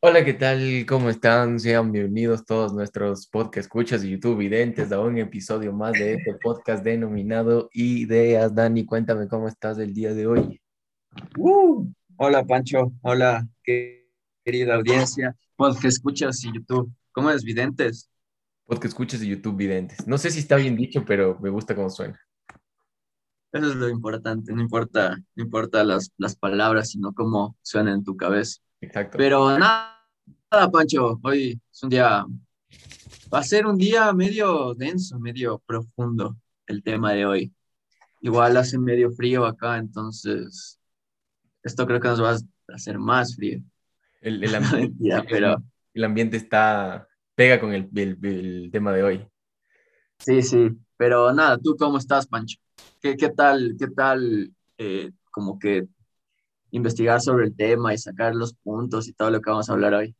Hola, ¿qué tal? ¿Cómo están? Sean bienvenidos todos nuestros podcast escuchas de YouTube videntes a un episodio más de este podcast denominado Ideas. Dani, cuéntame cómo estás el día de hoy. Uh, hola, Pancho. Hola, querida audiencia. Podcast escuchas y YouTube. ¿Cómo es, videntes? Podcast escuchas y YouTube videntes. No sé si está bien dicho, pero me gusta cómo suena. Eso es lo importante. No importa, no importa las, las palabras, sino cómo suenan en tu cabeza. Exacto. Pero nada, Pancho, hoy es un día, va a ser un día medio denso, medio profundo el tema de hoy. Igual hace medio frío acá, entonces esto creo que nos va a hacer más frío. El, el, ambiente, pero... el ambiente está, pega con el, el, tema de hoy. Sí, sí, pero nada, ¿tú cómo estás, Pancho? ¿Qué, qué tal, qué tal, eh, como que investigar sobre el tema y sacar los puntos y todo lo que vamos a hablar hoy.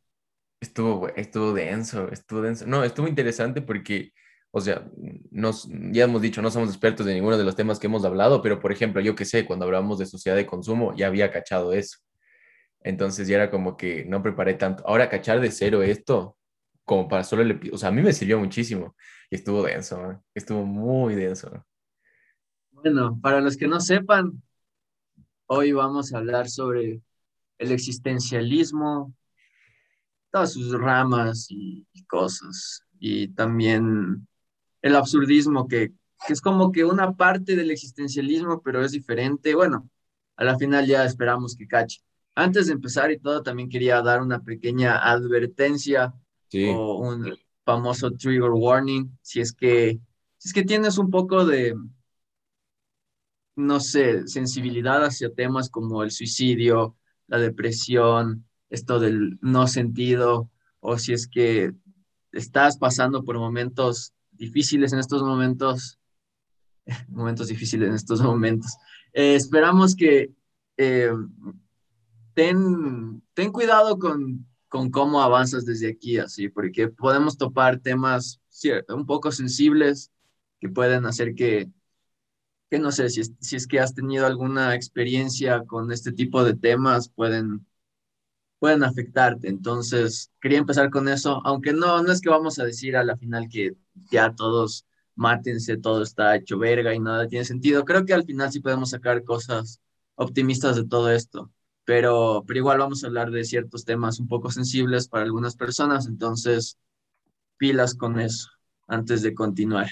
Estuvo, estuvo denso, estuvo denso. No, estuvo interesante porque, o sea, nos, ya hemos dicho, no somos expertos de ninguno de los temas que hemos hablado, pero por ejemplo, yo que sé, cuando hablamos de sociedad de consumo, ya había cachado eso. Entonces ya era como que no preparé tanto. Ahora cachar de cero esto, como para solo el o sea, a mí me sirvió muchísimo y estuvo denso, estuvo muy denso. Bueno, para los que no sepan, Hoy vamos a hablar sobre el existencialismo, todas sus ramas y, cosas, y también el absurdismo, que, es como que una parte del existencialismo, pero es diferente. Bueno, a la final ya esperamos que cache. Antes de empezar y todo, también quería dar una pequeña advertencia o un famoso trigger warning, si es que, si es que tienes un poco de, no sé, sensibilidad hacia temas como el suicidio, la depresión, esto del no sentido, o si es que estás pasando por momentos difíciles en estos momentos, momentos difíciles en estos momentos. Eh, esperamos que eh, ten, ten cuidado con, con cómo avanzas desde aquí, así, porque podemos topar temas un poco sensibles que pueden hacer que que no sé si es, si es que has tenido alguna experiencia con este tipo de temas, pueden, pueden afectarte. Entonces, quería empezar con eso, aunque no, no es que vamos a decir a la final que ya todos mátense, todo está hecho verga y nada tiene sentido. Creo que al final sí podemos sacar cosas optimistas de todo esto, pero, pero igual vamos a hablar de ciertos temas un poco sensibles para algunas personas, entonces pilas con eso antes de continuar.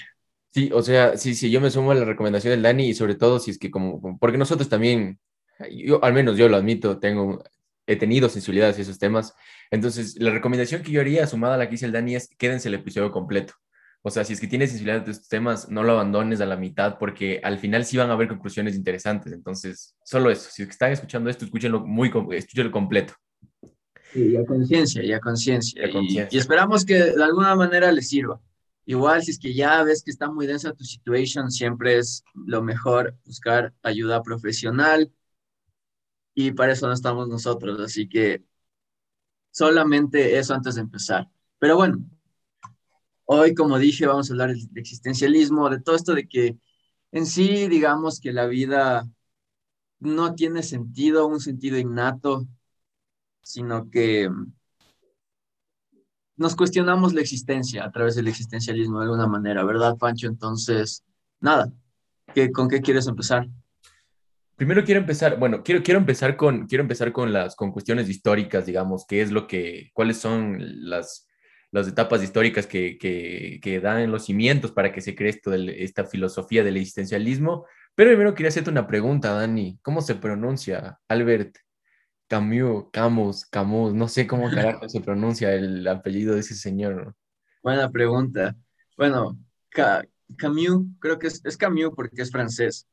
Sí, o sea, sí, sí, yo me sumo a la recomendación del Dani y sobre todo si es que como, porque nosotros también, yo al menos yo lo admito, tengo, he tenido sensibilidad hacia esos temas. Entonces, la recomendación que yo haría, sumada a la que dice el Dani, es quédense el episodio completo. O sea, si es que tienes sensibilidad de estos temas, no lo abandones a la mitad porque al final sí van a haber conclusiones interesantes. Entonces, solo eso. Si están escuchando esto, escúchenlo muy, escúchenlo completo. Sí, y a conciencia, y a conciencia. y, esperamos que de alguna manera les sirva. Igual, si es que ya ves que está muy densa tu situación, siempre es lo mejor buscar ayuda profesional y para eso no estamos nosotros. Así que solamente eso antes de empezar. Pero bueno, hoy, como dije, vamos a hablar de existencialismo, de todo esto de que en sí, digamos que la vida no tiene sentido, un sentido innato, sino que nos cuestionamos la existencia a través del existencialismo de alguna manera, ¿verdad, Pancho? Entonces, nada, ¿qué, ¿con qué quieres empezar? Primero quiero empezar, bueno, quiero, quiero empezar con, quiero empezar con las con cuestiones históricas, digamos, qué es lo que, cuáles son las, las etapas históricas que, que, que dan los cimientos para que se cree esta filosofía del existencialismo. Pero primero quería hacerte una pregunta, Dani. ¿Cómo se pronuncia Albert Camus, Camus, Camus, no sé cómo carajo se pronuncia el apellido de ese señor. Buena pregunta. Bueno, Camus, creo que es, es, Camus porque es francés.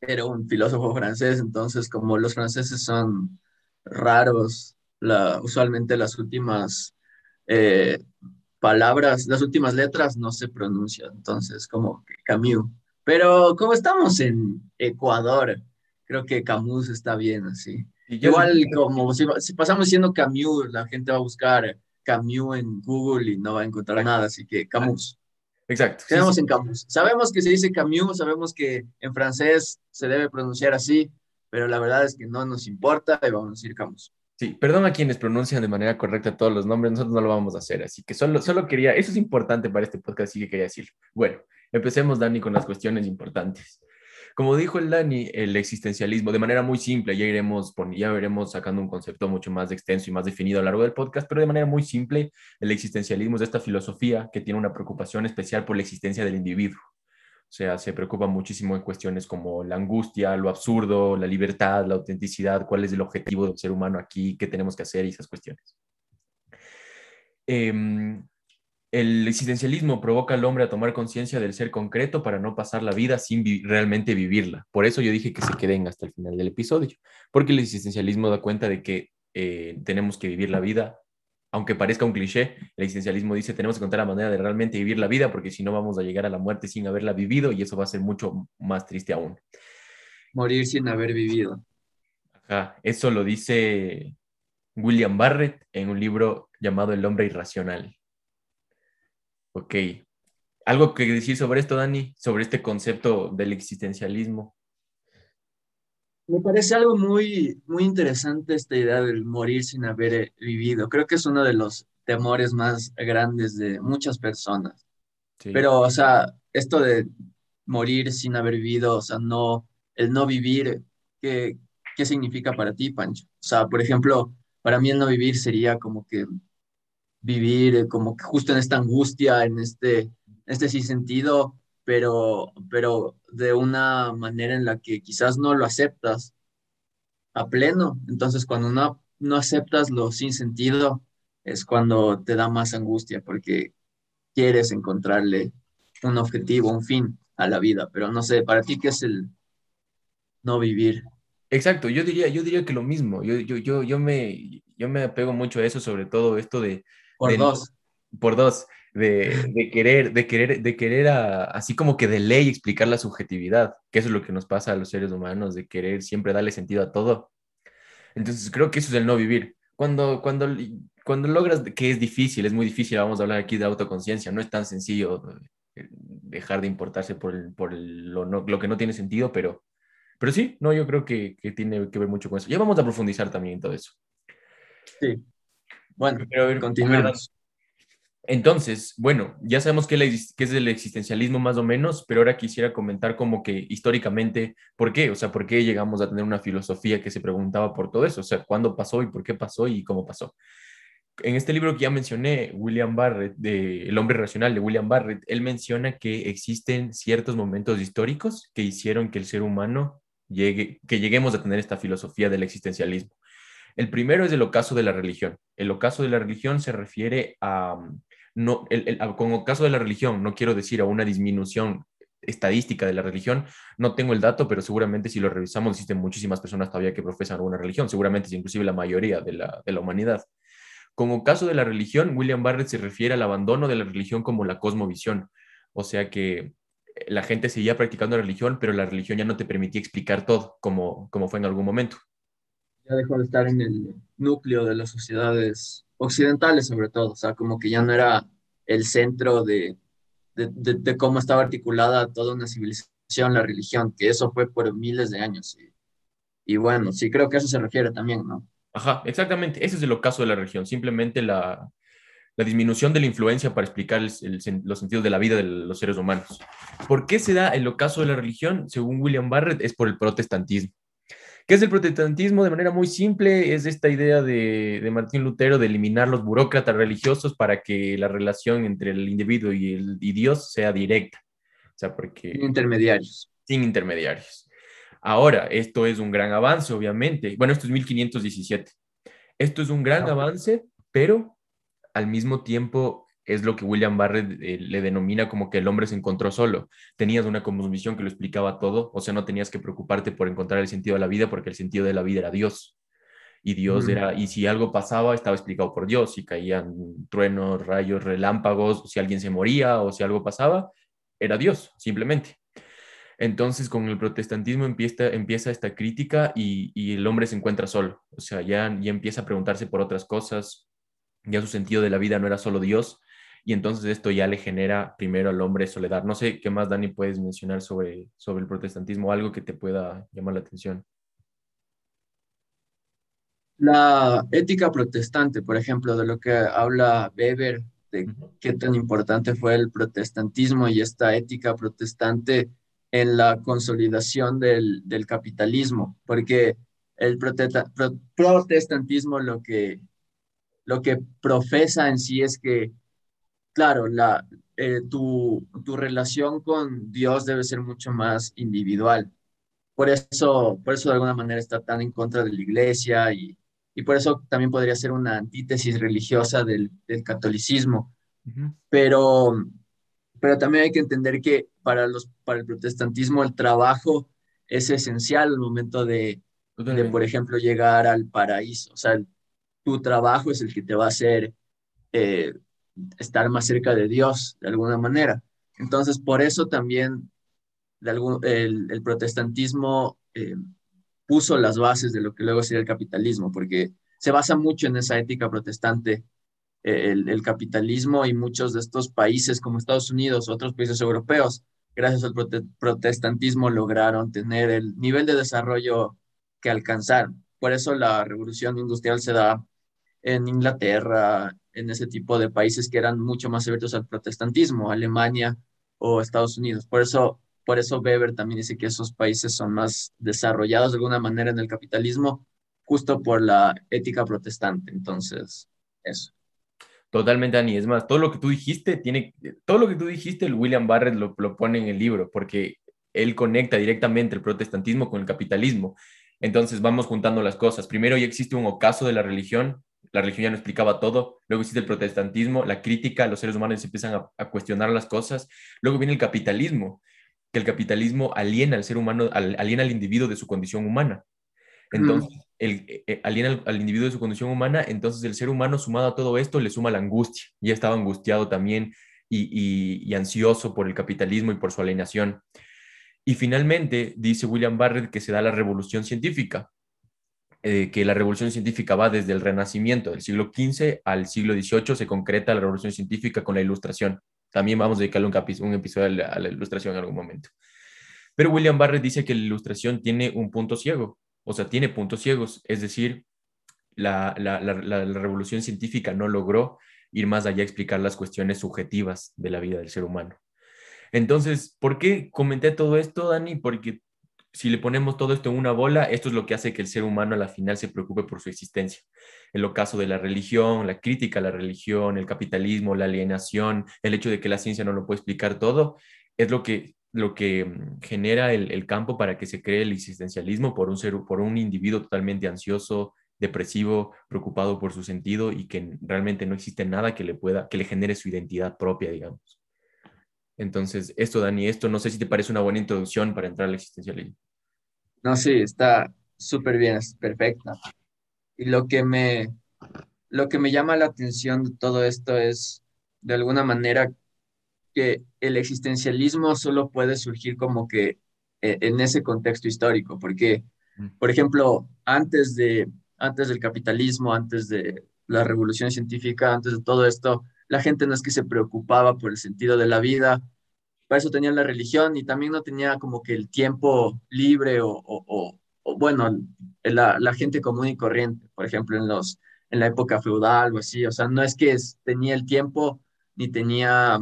Era un filósofo francés, entonces como los franceses son raros, la, usualmente las últimas eh, palabras, las últimas letras no se pronuncian, entonces como Camus. Pero como estamos en Ecuador, creo que Camus está bien así. Igual como si, pasamos diciendo Camus, la gente va a buscar Camus en Google y no va a encontrar nada, así que Camus. Exacto. Quedamos en Camus. Sabemos que se dice Camus, sabemos que en francés se debe pronunciar así, pero la verdad es que no nos importa y vamos a decir Camus. Sí, perdón a quienes pronuncian de manera correcta todos los nombres, nosotros no lo vamos a hacer, así que solo, solo quería, eso es importante para este podcast, así que quería decirlo. Bueno, empecemos, Dani, con las cuestiones importantes. Como dijo el Dani, el existencialismo, de manera muy simple, ya iremos, ya veremos sacando un concepto mucho más extenso y más definido a lo largo del podcast, pero de manera muy simple, el existencialismo es esta filosofía que tiene una preocupación especial por la existencia del individuo. O sea, se preocupa muchísimo en cuestiones como la angustia, lo absurdo, la libertad, la autenticidad, cuál es el objetivo del ser humano aquí, qué tenemos que hacer y esas cuestiones. Eh, el existencialismo provoca al hombre a tomar conciencia del ser concreto para no pasar la vida sin realmente vivirla. Por eso yo dije que se queden hasta el final del episodio, porque el existencialismo da cuenta de que eh, tenemos que vivir la vida, aunque parezca un cliché, el existencialismo dice tenemos que encontrar la manera de realmente vivir la vida, porque si no vamos a llegar a la muerte sin haberla vivido y eso va a ser mucho más triste aún. Morir sin haber vivido. Ajá, eso lo dice William Barrett en un libro llamado El hombre irracional. Ok. ¿Algo que decir sobre esto, Dani? Sobre este concepto del existencialismo. Me parece algo muy, muy interesante esta idea del morir sin haber eh, vivido. Creo que es uno de los temores más grandes de muchas personas. Pero, o sea, esto de morir sin haber vivido, o sea, no, el no vivir, ¿qué, ¿qué significa para ti, Pancho? O sea, por ejemplo, para mí el no vivir sería como que vivir eh, como que justo en esta angustia, en este, este sí sentido, pero, pero de una manera en la que quizás no lo aceptas a pleno. Entonces, cuando no, no aceptas lo sin sentido, es cuando te da más angustia, porque quieres encontrarle un objetivo, un fin a la vida. Pero no sé, para ti, ¿qué es el no vivir? Exacto, yo diría, yo diría que lo mismo. Yo, yo, yo, yo, me, yo me apego mucho a eso, sobre todo esto de, por dos. Por dos, de, querer, de querer, de querer así como que de ley explicar la subjetividad, que eso es lo que nos pasa a los seres humanos, de querer siempre darle sentido a todo. Entonces creo que eso es el no vivir. Cuando, cuando, cuando logras, que es difícil, es muy difícil, vamos a hablar aquí de autoconciencia, no es tan sencillo eh, dejar de importarse por, por lo, lo, que no tiene sentido, pero, pero sí, no, yo creo que, que tiene que ver mucho con eso. Ya vamos a profundizar también en todo eso. Sí, bueno, continuemos. Entonces, bueno, ya sabemos qué, es el existencialismo más o menos, pero ahora quisiera comentar como que históricamente, ¿por qué? O sea, ¿por qué llegamos a tener una filosofía que se preguntaba por todo eso? O sea, ¿cuándo pasó y por qué pasó y cómo pasó? En este libro que ya mencioné, William Barrett, de El hombre racional de William Barrett, él menciona que existen ciertos momentos históricos que hicieron que el ser humano llegue, que lleguemos a tener esta filosofía del existencialismo. El primero es el ocaso de la religión. El ocaso de la religión se refiere a, no, el, con el ocaso de la religión, no quiero decir a una disminución estadística de la religión, no tengo el dato, pero seguramente si lo revisamos existen muchísimas personas todavía que profesan una religión, seguramente es inclusive la mayoría de la, la humanidad. Con ocaso de la religión, William Barrett se refiere al abandono de la religión como la cosmovisión, o sea que la gente seguía practicando religión, pero la religión ya no te permitía explicar todo como, como fue en algún momento ya dejó de estar en el núcleo de las sociedades occidentales sobre todo, o sea, como que ya no era el centro de, de, de, cómo estaba articulada toda una civilización, la religión, que eso fue por miles de años. Y, y bueno, sí creo que a eso se refiere también, ¿no? Ajá, exactamente, ese es el ocaso de la religión, simplemente la, la disminución de la influencia para explicar el, los sentidos de la vida de los seres humanos. ¿Por qué se da el ocaso de la religión? Según William Barrett, es por el protestantismo. ¿Qué es el protestantismo? De manera muy simple, es esta idea de, Martín Lutero de eliminar los burócratas religiosos para que la relación entre el individuo y, el, Dios sea directa. O sea, porque... Sin intermediarios. Sin intermediarios. Ahora, esto es un gran avance, obviamente. Bueno, esto es 1517. Esto es un gran avance, pero al mismo tiempo es lo que William Barrett eh, le denomina como que el hombre se encontró solo. Tenías una cosmovisión que lo explicaba todo, o sea, no tenías que preocuparte por encontrar el sentido de la vida porque el sentido de la vida era Dios. Y Dios era, y si algo pasaba, estaba explicado por Dios, si caían truenos, rayos, relámpagos, si alguien se moría o si algo pasaba, era Dios, simplemente. Entonces, con el protestantismo empieza, empieza esta crítica y, y, el hombre se encuentra solo. O sea, ya, ya empieza a preguntarse por otras cosas. Ya su sentido de la vida no era solo Dios, y entonces esto ya le genera primero al hombre soledad. No sé qué más, Dani, puedes mencionar sobre, sobre el protestantismo, algo que te pueda llamar la atención. La ética protestante, por ejemplo, de lo que habla Weber, de qué tan importante fue el protestantismo y esta ética protestante en la consolidación del, del capitalismo, porque el protestantismo lo que, lo que profesa en sí es que, claro, la, eh, tu, tu relación con Dios debe ser mucho más individual. Por eso, por eso de alguna manera está tan en contra de la iglesia y, y por eso también podría ser una antítesis religiosa del, del catolicismo. Pero, pero también hay que entender que para, los, para el protestantismo el trabajo es esencial al momento de, de, por ejemplo, llegar al paraíso. O sea, tu trabajo es el que te va a hacer eh, estar más cerca de Dios, de alguna manera. Entonces, por eso también de algún, el, protestantismo eh, puso las bases de lo que luego sería el capitalismo, porque se basa mucho en esa ética protestante, eh, el, capitalismo y muchos de estos países como Estados Unidos, otros países europeos, gracias al prote protestantismo lograron tener el nivel de desarrollo que alcanzaron. Por eso la revolución industrial se da en Inglaterra, en ese tipo de países que eran mucho más abiertos al protestantismo, Alemania o Estados Unidos. Por eso por eso Weber también dice que esos países son más desarrollados de alguna manera en el capitalismo, justo por la ética protestante. Entonces, eso. Totalmente, Dani. Es más, todo lo que tú dijiste, tiene, todo lo que tú dijiste, el William Barrett lo, lo pone en el libro, porque él conecta directamente el protestantismo con el capitalismo. Entonces vamos juntando las cosas. Primero ya existe un ocaso de la religión, la religión ya no explicaba todo, luego existe el protestantismo, la crítica, los seres humanos empiezan a, a cuestionar las cosas, luego viene el capitalismo, que el capitalismo aliena al ser humano, aliena al individuo de su condición humana. Entonces, el, eh, eh, aliena al, individuo de su condición humana, entonces el ser humano sumado a todo esto le suma la angustia. Ya estaba angustiado también y, ansioso por el capitalismo y por su alienación. Y finalmente, dice William Barrett que se da la revolución científica, eh, que la revolución científica va desde el renacimiento del siglo XV al siglo XVIII, se concreta la revolución científica con la ilustración. También vamos a dedicarle un, un episodio a la, ilustración en algún momento. Pero William Barrett dice que la ilustración tiene un punto ciego, o sea, tiene puntos ciegos, es decir, la, la, la, revolución científica no logró ir más allá a explicar las cuestiones subjetivas de la vida del ser humano. Entonces, ¿por qué comenté todo esto, Dani? Porque si le ponemos todo esto en una bola, esto es lo que hace que el ser humano a la final se preocupe por su existencia. El ocaso de la religión, la crítica a la religión, el capitalismo, la alienación, el hecho de que la ciencia no lo puede explicar todo, es lo que, lo que mm, genera el, campo para que se cree el existencialismo por un, ser, por un individuo totalmente ansioso, depresivo, preocupado por su sentido y que realmente no existe nada que le pueda, que le genere su identidad propia, digamos. Entonces, esto, Dani, esto no sé si te parece una buena introducción para entrar al existencialismo. No, sí, está súper bien, es perfecta. Y lo que me, lo que me llama la atención de todo esto es, de alguna manera, que el existencialismo solo puede surgir como que eh, en ese contexto histórico, porque, por ejemplo, antes, de, antes del capitalismo, antes de la revolución científica, antes de todo esto, la gente no es que se preocupaba por el sentido de la vida, para eso tenía la religión y también no tenía como que el tiempo libre o, bueno, la, la, gente común y corriente, por ejemplo, en, los, en la época feudal o así, o sea, no es que tenía el tiempo ni tenía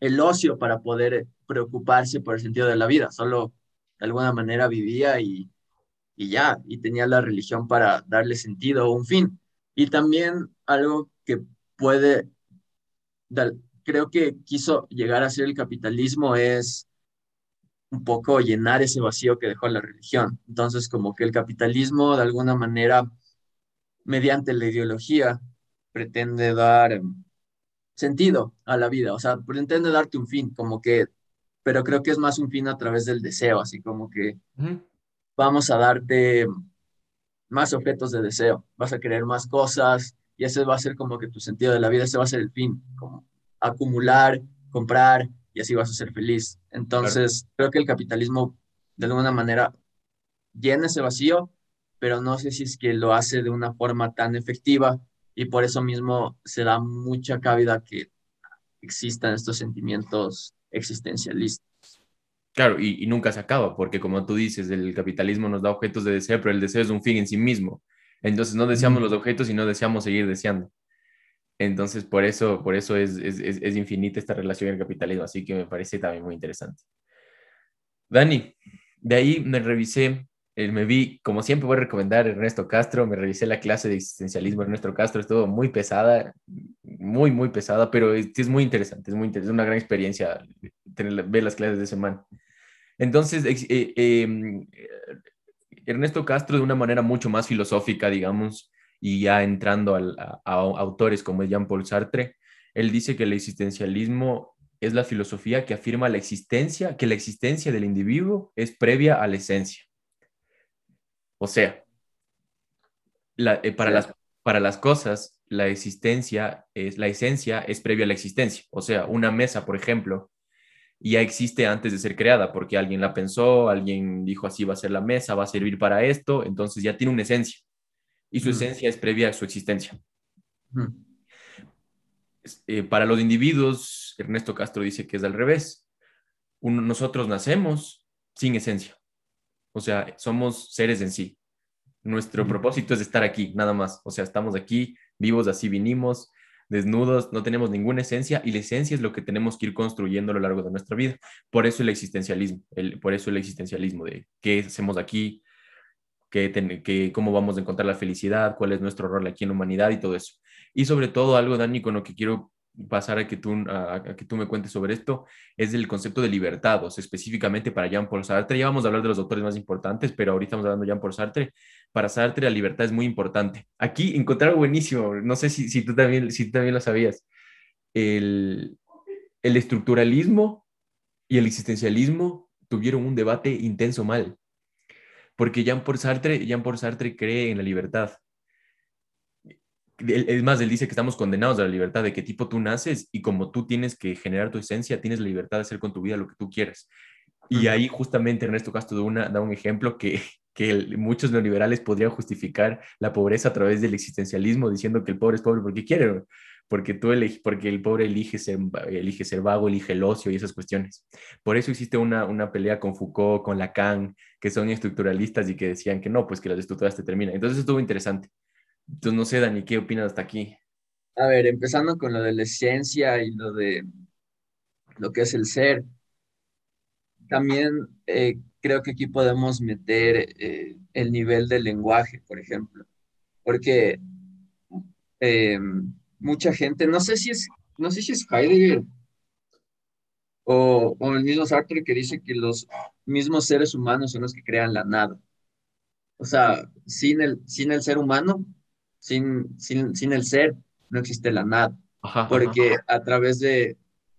el ocio para poder preocuparse por el sentido de la vida, solo de alguna manera vivía y, y ya, y tenía la religión para darle sentido o un fin. Y también algo que puede creo que quiso llegar a ser el capitalismo es un poco llenar ese vacío que dejó la religión. Entonces, como que el capitalismo, de alguna manera, mediante la ideología, pretende dar em, sentido a la vida, o sea, pretende darte un fin, como que, pero creo que es más un fin a través del deseo, así como que vamos a darte más objetos de deseo, vas a querer más cosas, y ese va a ser como que tu sentido de la vida, ese va a ser el fin, como acumular, comprar y así vas a ser feliz. Entonces, creo que el capitalismo de alguna manera llena ese vacío, pero no sé si es que lo hace de una forma tan efectiva y por eso mismo se da mucha cabida que existan estos sentimientos existencialistas. Claro, y, y, nunca se acaba, porque como tú dices, el capitalismo nos da objetos de deseo, pero el deseo es un fin en sí mismo. Entonces no deseamos los objetos y no deseamos seguir deseando. Entonces, por eso, por eso es, es, es, infinita esta relación en el capitalismo, así que me parece también muy interesante. Dani, de ahí me revisé, eh, me vi, como siempre voy a recomendar Ernesto Castro, me revisé la clase de existencialismo de Ernesto Castro, estuvo muy pesada, muy, muy pesada, pero es, es muy interesante, es muy interesante, es una gran experiencia tener, ver las clases de semana. Entonces, eh, em, Ernesto Castro de una manera mucho más filosófica, digamos, y ya entrando a, autores como Jean-Paul Sartre, él dice que el existencialismo es la filosofía que afirma la existencia, que la existencia del individuo es previa a la esencia. O sea, eh, para, las, para las cosas, la existencia es, la esencia es previa a la existencia. O sea, una mesa, por ejemplo, ya existe antes de ser creada, porque alguien la pensó, alguien dijo así va a ser la mesa, va a servir para esto, entonces ya tiene una esencia y su esencia es previa a su existencia. Eh, para los individuos, Ernesto Castro dice que es al revés. nosotros nacemos sin esencia, o sea, somos seres en sí. Nuestro propósito es estar aquí, nada más. O sea, estamos aquí, vivos, así vinimos, desnudos, no tenemos ninguna esencia y la esencia es lo que tenemos que ir construyendo a lo largo de nuestra vida. Por eso el existencialismo, el, por eso el existencialismo de qué hacemos aquí, que, cómo vamos a encontrar la felicidad, cuál es nuestro rol aquí en la humanidad y todo eso. Y sobre todo algo, Dani, con lo que quiero pasar a que tú, que tú me cuentes sobre esto, es el concepto de libertad, o específicamente para Jean-Paul Sartre. Ya vamos a hablar de los autores más importantes, pero ahorita estamos hablando de Jean-Paul Sartre. Para Sartre la libertad es muy importante. Aquí encontrar algo buenísimo, no sé si, si, tú, también, si tú también lo sabías. El, el estructuralismo y el existencialismo tuvieron un debate intenso mal porque Jean Paul Sartre, Jean Paul Sartre cree en la libertad. Es más, él dice que estamos condenados a la libertad, de qué tipo tú naces y como tú tienes que generar tu esencia, tienes la libertad de hacer con tu vida lo que tú quieras. Y ahí justamente Ernesto Castro da, una, da un ejemplo que, que muchos neoliberales podrían justificar la pobreza a través del existencialismo, diciendo que el pobre es pobre porque quiere porque, tú porque el pobre elige ser, elige ser vago, elige el ocio y esas cuestiones. Por eso existe una, una pelea con Foucault, con Lacan, que son estructuralistas y que decían que no, pues que las estructuras te terminan. Entonces estuvo interesante. Entonces no sé, Dani, ¿qué opinas hasta aquí? A ver, empezando con lo de la esencia y lo de lo que es el ser. También eh, creo que aquí podemos meter eh, el nivel del lenguaje, por ejemplo, porque eh, mucha gente, no sé si es, no sé si es Heidegger o, o el mismo Sartre que dice que los mismos seres humanos son los que crean la nada. O sea, sin el, sin el ser humano, sin, sin, sin el ser, no existe la nada. porque a través de,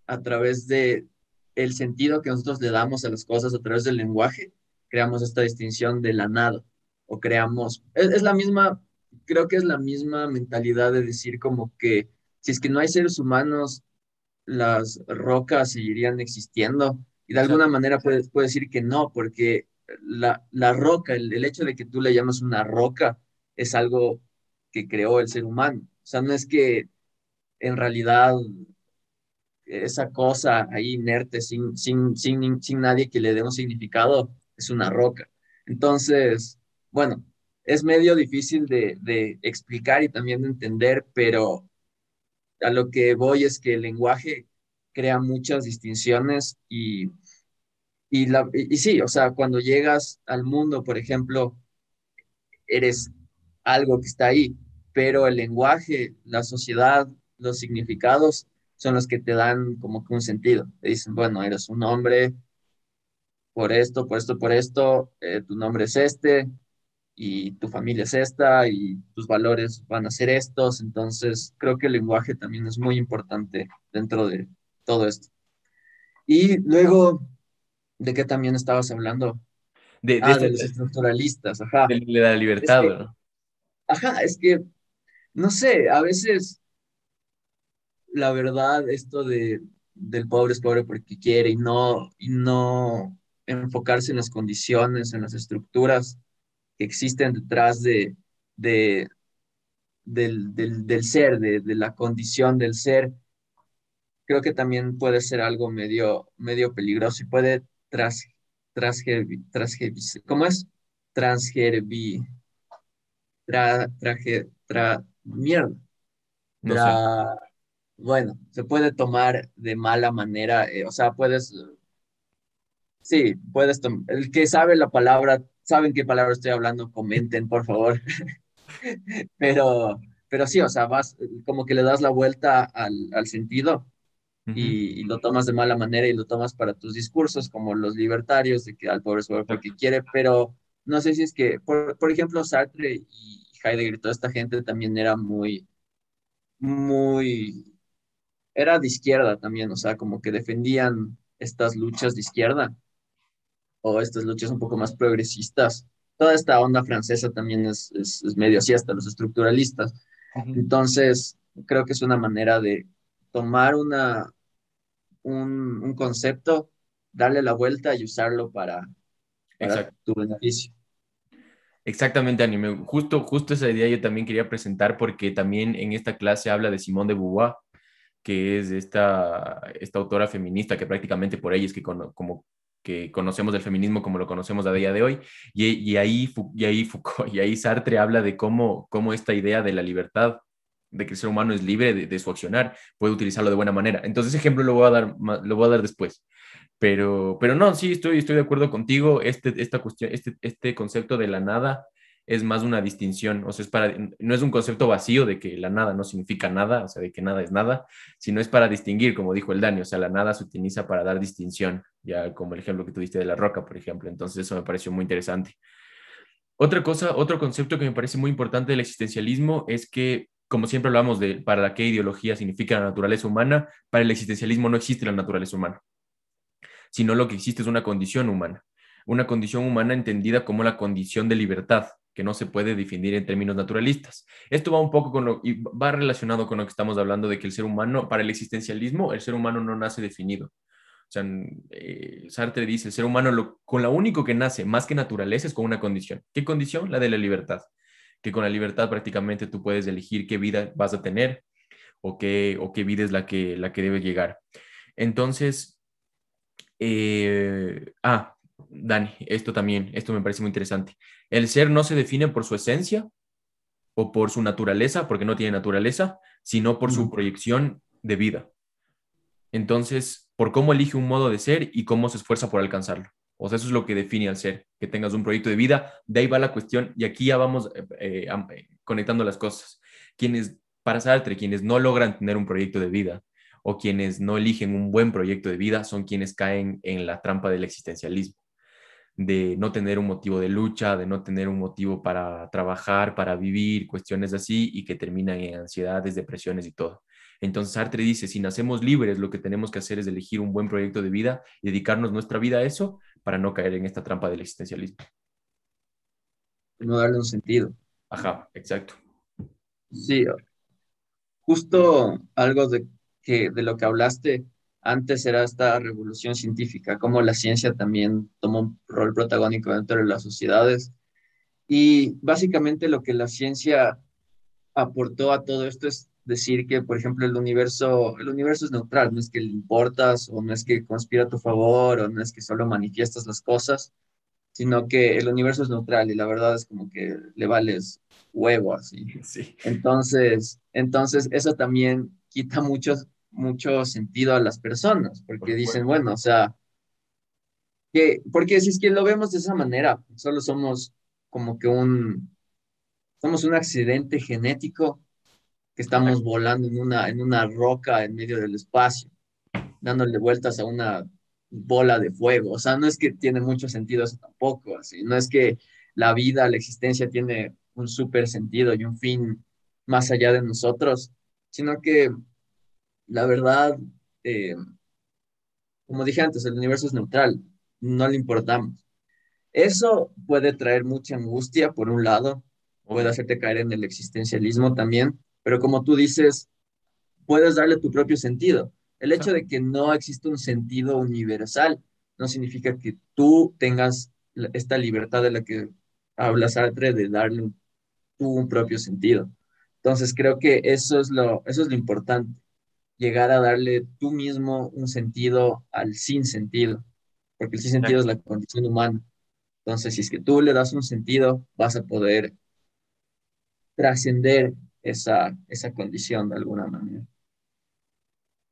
a través de el sentido que nosotros le damos a las cosas, a través del lenguaje, creamos esta distinción de la nada. O creamos, es la misma creo que es la misma mentalidad de decir como que si es que no hay seres humanos, las rocas seguirían existiendo. Y de alguna manera puedes puede decir que no, porque la, la roca, el, el, hecho de que tú le llamas una roca, es algo que creó el ser humano. O sea, no es que en realidad esa cosa ahí inerte, sin, sin, sin, sin nadie que le dé un significado, es una roca. Entonces, bueno, es medio difícil de, explicar y también de entender, pero a lo que voy es que el lenguaje crea muchas distinciones y, y, la, y, sí, o sea, cuando llegas al mundo, por ejemplo, eres algo que está ahí, pero el lenguaje, la sociedad, los significados son los que te dan como que un sentido. Te dicen, bueno, eres un hombre por esto, por esto, por esto, eh, tu nombre es este, y tu familia es esta y tus valores van a ser estos. Entonces, creo que el lenguaje también es muy importante dentro de todo esto. Y luego, ¿de qué también estabas hablando? De, de, ah, este los estructuralistas, ajá. De, la libertad, ¿no? Ajá, es que, no sé, a veces, la verdad, esto de, del pobre es pobre porque quiere y no, y no enfocarse en las condiciones, en las estructuras, que existen detrás de, de del, del, del, ser, de, de, la condición del ser, creo que también puede ser algo medio, medio peligroso y puede tras, tras, tras, ¿cómo es? Transgervi, traje, tra, mierda. bueno, se puede tomar de mala manera, eh, o sea, puedes, sí, puedes, el que sabe la palabra, saben qué palabra estoy hablando, comenten, por favor. pero, pero sí, o sea, vas, como que le das la vuelta al, al sentido y, lo tomas de mala manera y lo tomas para tus discursos, como los libertarios, de que al pobre es porque quiere, pero no sé si es que, por, por ejemplo, Sartre y Heidegger toda esta gente también era muy, muy, era de izquierda también, o sea, como que defendían estas luchas de izquierda o estas luchas un poco más progresistas. Toda esta onda francesa también es, es, medio así, hasta los estructuralistas. Entonces, creo que es una manera de tomar una, un, un concepto, darle la vuelta y usarlo para, para tu beneficio. Exactamente, Anime. Justo, justo esa idea yo también quería presentar porque también en esta clase habla de Simone de Beauvoir, que es esta, esta autora feminista que prácticamente por ella es que como que conocemos el feminismo como lo conocemos a día de hoy, y, y, ahí, y ahí Foucault y ahí Sartre habla de cómo, cómo esta idea de la libertad, de que el ser humano es libre de, de su accionar, puede utilizarlo de buena manera. Entonces, ese ejemplo lo voy a dar, lo voy a dar después. Pero, pero no, sí, estoy, estoy de acuerdo contigo. Este, esta cuestión, este, este concepto de la nada es más una distinción, o sea, es para, no es un concepto vacío de que la nada no significa nada, o sea, de que nada es nada, sino es para distinguir, como dijo el Dani, o sea, la nada se utiliza para dar distinción, ya como el ejemplo que tuviste de la roca, por ejemplo, entonces eso me pareció muy interesante. Otra cosa, otro concepto que me parece muy importante del existencialismo es que, como siempre hablamos de para qué ideología significa la naturaleza humana, para el existencialismo no existe la naturaleza humana sino lo que existe es una condición humana, una condición humana entendida como la condición de libertad, que no se puede definir en términos naturalistas. Esto va un poco con lo, y va relacionado con lo que estamos hablando de que el ser humano, para el existencialismo, el ser humano no nace definido. O sea, eh, Sartre dice, el ser humano lo, con lo único que nace, más que naturaleza, es con una condición. ¿Qué condición? La de la libertad. Que con la libertad prácticamente tú puedes elegir qué vida vas a tener o qué, o qué vida es la que, la que debe llegar. Entonces, eh, ah, Dani, esto también, esto me parece muy interesante. El ser no se define por su esencia o por su naturaleza, porque no tiene naturaleza, sino por su proyección de vida. Entonces, por cómo elige un modo de ser y cómo se esfuerza por alcanzarlo. O sea, eso es lo que define al ser, que tengas un proyecto de vida. De ahí va la cuestión, y aquí ya vamos eh, eh, conectando las cosas. Quienes, para Sartre, quienes no logran tener un proyecto de vida, o quienes no eligen un buen proyecto de vida son quienes caen en la trampa del existencialismo, de no tener un motivo de lucha, de no tener un motivo para trabajar, para vivir, cuestiones así, y que terminan en ansiedades, depresiones y todo. Entonces Sartre dice, si nacemos libres, lo que tenemos que hacer es elegir un buen proyecto de vida y dedicarnos nuestra vida a eso para no caer en esta trampa del existencialismo. No darle un sentido. Ajá, exacto. Sí, justo algo de que de lo que hablaste antes era esta revolución científica, cómo la ciencia también tomó un rol protagónico dentro de las sociedades. Y básicamente lo que la ciencia aportó a todo esto es decir que, por ejemplo, el universo, el universo es neutral, no es que le importas o no es que conspira a tu favor o no es que solo manifiestas las cosas, sino que el universo es neutral y la verdad es como que le vales huevo así. Sí. Entonces, entonces eso también quita muchos mucho sentido a las personas, porque dicen, bueno, o sea, que, porque si es que lo vemos de esa manera, solo somos como que un, somos un accidente genético que estamos volando en una, en una roca en medio del espacio, dándole vueltas a una bola de fuego. O sea, no es que tiene mucho sentido eso tampoco, así, no es que la vida, la existencia tiene un súper sentido y un fin más allá de nosotros, sino que la verdad, eh, como dije antes, el universo es neutral, no le importamos. Eso puede traer mucha angustia, por un lado, puede hacerte caer en el existencialismo también, pero como tú dices, puedes darle tu propio sentido. El hecho de que no existe un sentido universal no significa que tú tengas esta libertad de la que habla Sartre de darle tú un propio sentido. Entonces creo que eso es lo, eso es lo importante llegar a darle tú mismo un sentido al sin sentido, porque el sin sentido es la condición humana. Entonces, si es que tú le das un sentido, vas a poder trascender esa, esa condición de alguna manera.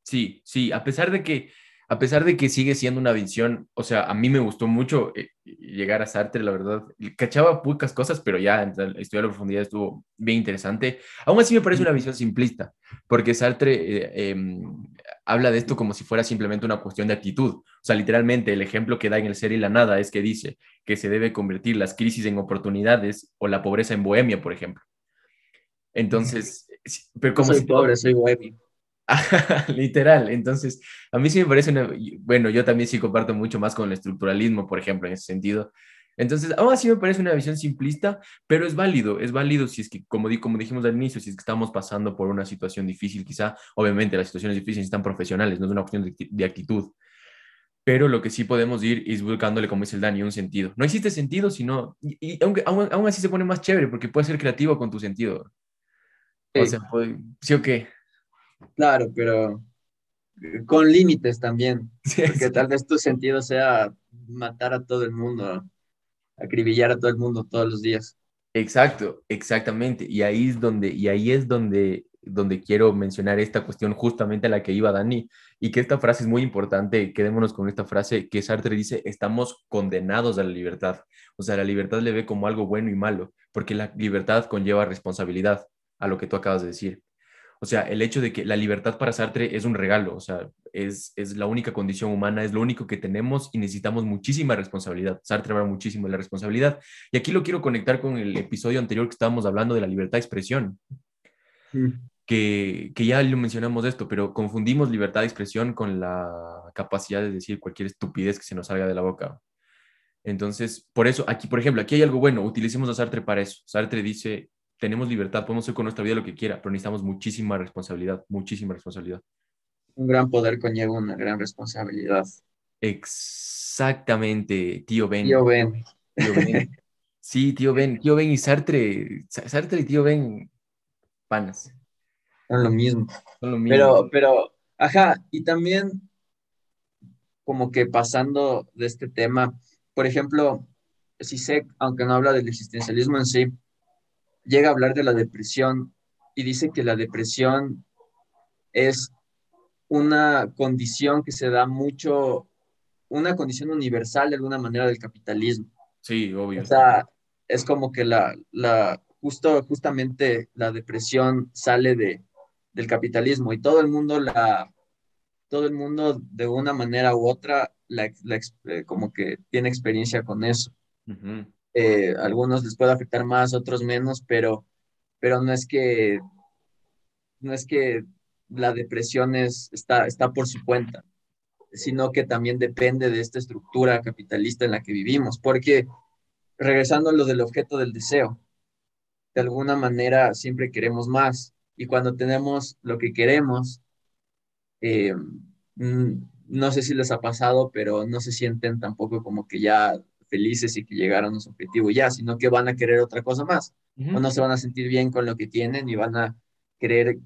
Sí, sí, a pesar de que a pesar de que sigue siendo una visión, o sea, a mí me gustó mucho eh, llegar a Sartre, la verdad, cachaba pocas cosas, pero ya estudiar la profundidad estuvo bien interesante. Aún así me parece una visión simplista, porque Sartre eh, em, habla de esto como si fuera simplemente una cuestión de actitud. O sea, literalmente el ejemplo que da en el ser y la nada es que dice que se debe convertir las crisis en oportunidades o la pobreza en bohemia, por ejemplo. Entonces, pero como soy pobre, soy bohemio. Literal, entonces a mí sí me parece una, bueno, yo también sí comparto mucho más con el estructuralismo, por ejemplo, en ese sentido. Entonces, aún así me parece una visión simplista, pero es válido, es válido si es que, como, di, como dijimos al inicio, si es que estamos pasando por una situación difícil, quizá, obviamente las situaciones difíciles están profesionales, no es una cuestión de, actitud, pero lo que sí podemos ir es buscándole, como dice el Dani, un sentido. No existe sentido, sino, y, aunque, aún, así se pone más chévere, porque puedes ser creativo con tu sentido. O sea, ¿sí o qué? Claro, pero eh, con límites también. porque tal vez tu sentido sea matar a todo el mundo, acribillar a todo el mundo todos los días. Exacto, exactamente. Y ahí es donde, y ahí es donde, donde quiero mencionar esta cuestión justamente a la que iba Dani, y que esta frase es muy importante, quedémonos con esta frase que Sartre dice, estamos condenados a la libertad. O sea, la libertad le ve como algo bueno y malo, porque la libertad conlleva responsabilidad, a lo que tú acabas de decir. O sea, el hecho de que la libertad para Sartre es un regalo, o sea, es, es la única condición humana, es lo único que tenemos y necesitamos muchísima responsabilidad. Sartre habla muchísimo de la responsabilidad. Y aquí lo quiero conectar con el episodio anterior que estábamos hablando de la libertad de expresión. Mm. Que, que, ya lo mencionamos esto, pero confundimos libertad de expresión con la capacidad de decir cualquier estupidez que se nos salga de la boca. Entonces, por eso, aquí, por ejemplo, aquí hay algo bueno, utilicemos a Sartre para eso. Sartre dice, tenemos libertad, podemos hacer con nuestra vida lo que quiera, pero necesitamos muchísima responsabilidad, muchísima responsabilidad. Un gran poder conlleva una gran responsabilidad. Exactamente, tío Ben. Tío Ben. Sí, tío Ben, tío Ben y Sartre, Sartre y tío Ben, panas. Son lo mismo. Son lo mismo. Pero, pero, ajá, y también como que pasando de este tema, por ejemplo, si sé, aunque no habla del existencialismo en sí, llega a hablar de la depresión y dice que la depresión es una condición que se da mucho, una condición universal de alguna manera del capitalismo. Sí, obvio. O sea, es como que la, la justo, justamente la depresión sale de, del capitalismo y todo el mundo la, todo el mundo de una manera u otra la, eh, como que tiene experiencia con eso. Eh, algunos les puede afectar más, otros menos, pero, pero no es que no es que la depresión es, está, está por su cuenta, sino que también depende de esta estructura capitalista en la que vivimos, porque regresando a lo del objeto del deseo, de alguna manera siempre queremos más y cuando tenemos lo que queremos, eh, mm, no sé si les ha pasado, pero no se sienten tampoco como que ya felices y que llegaron a su objetivo ya, sino que van a querer otra cosa más, o no se van a sentir bien con lo que tienen y van a querer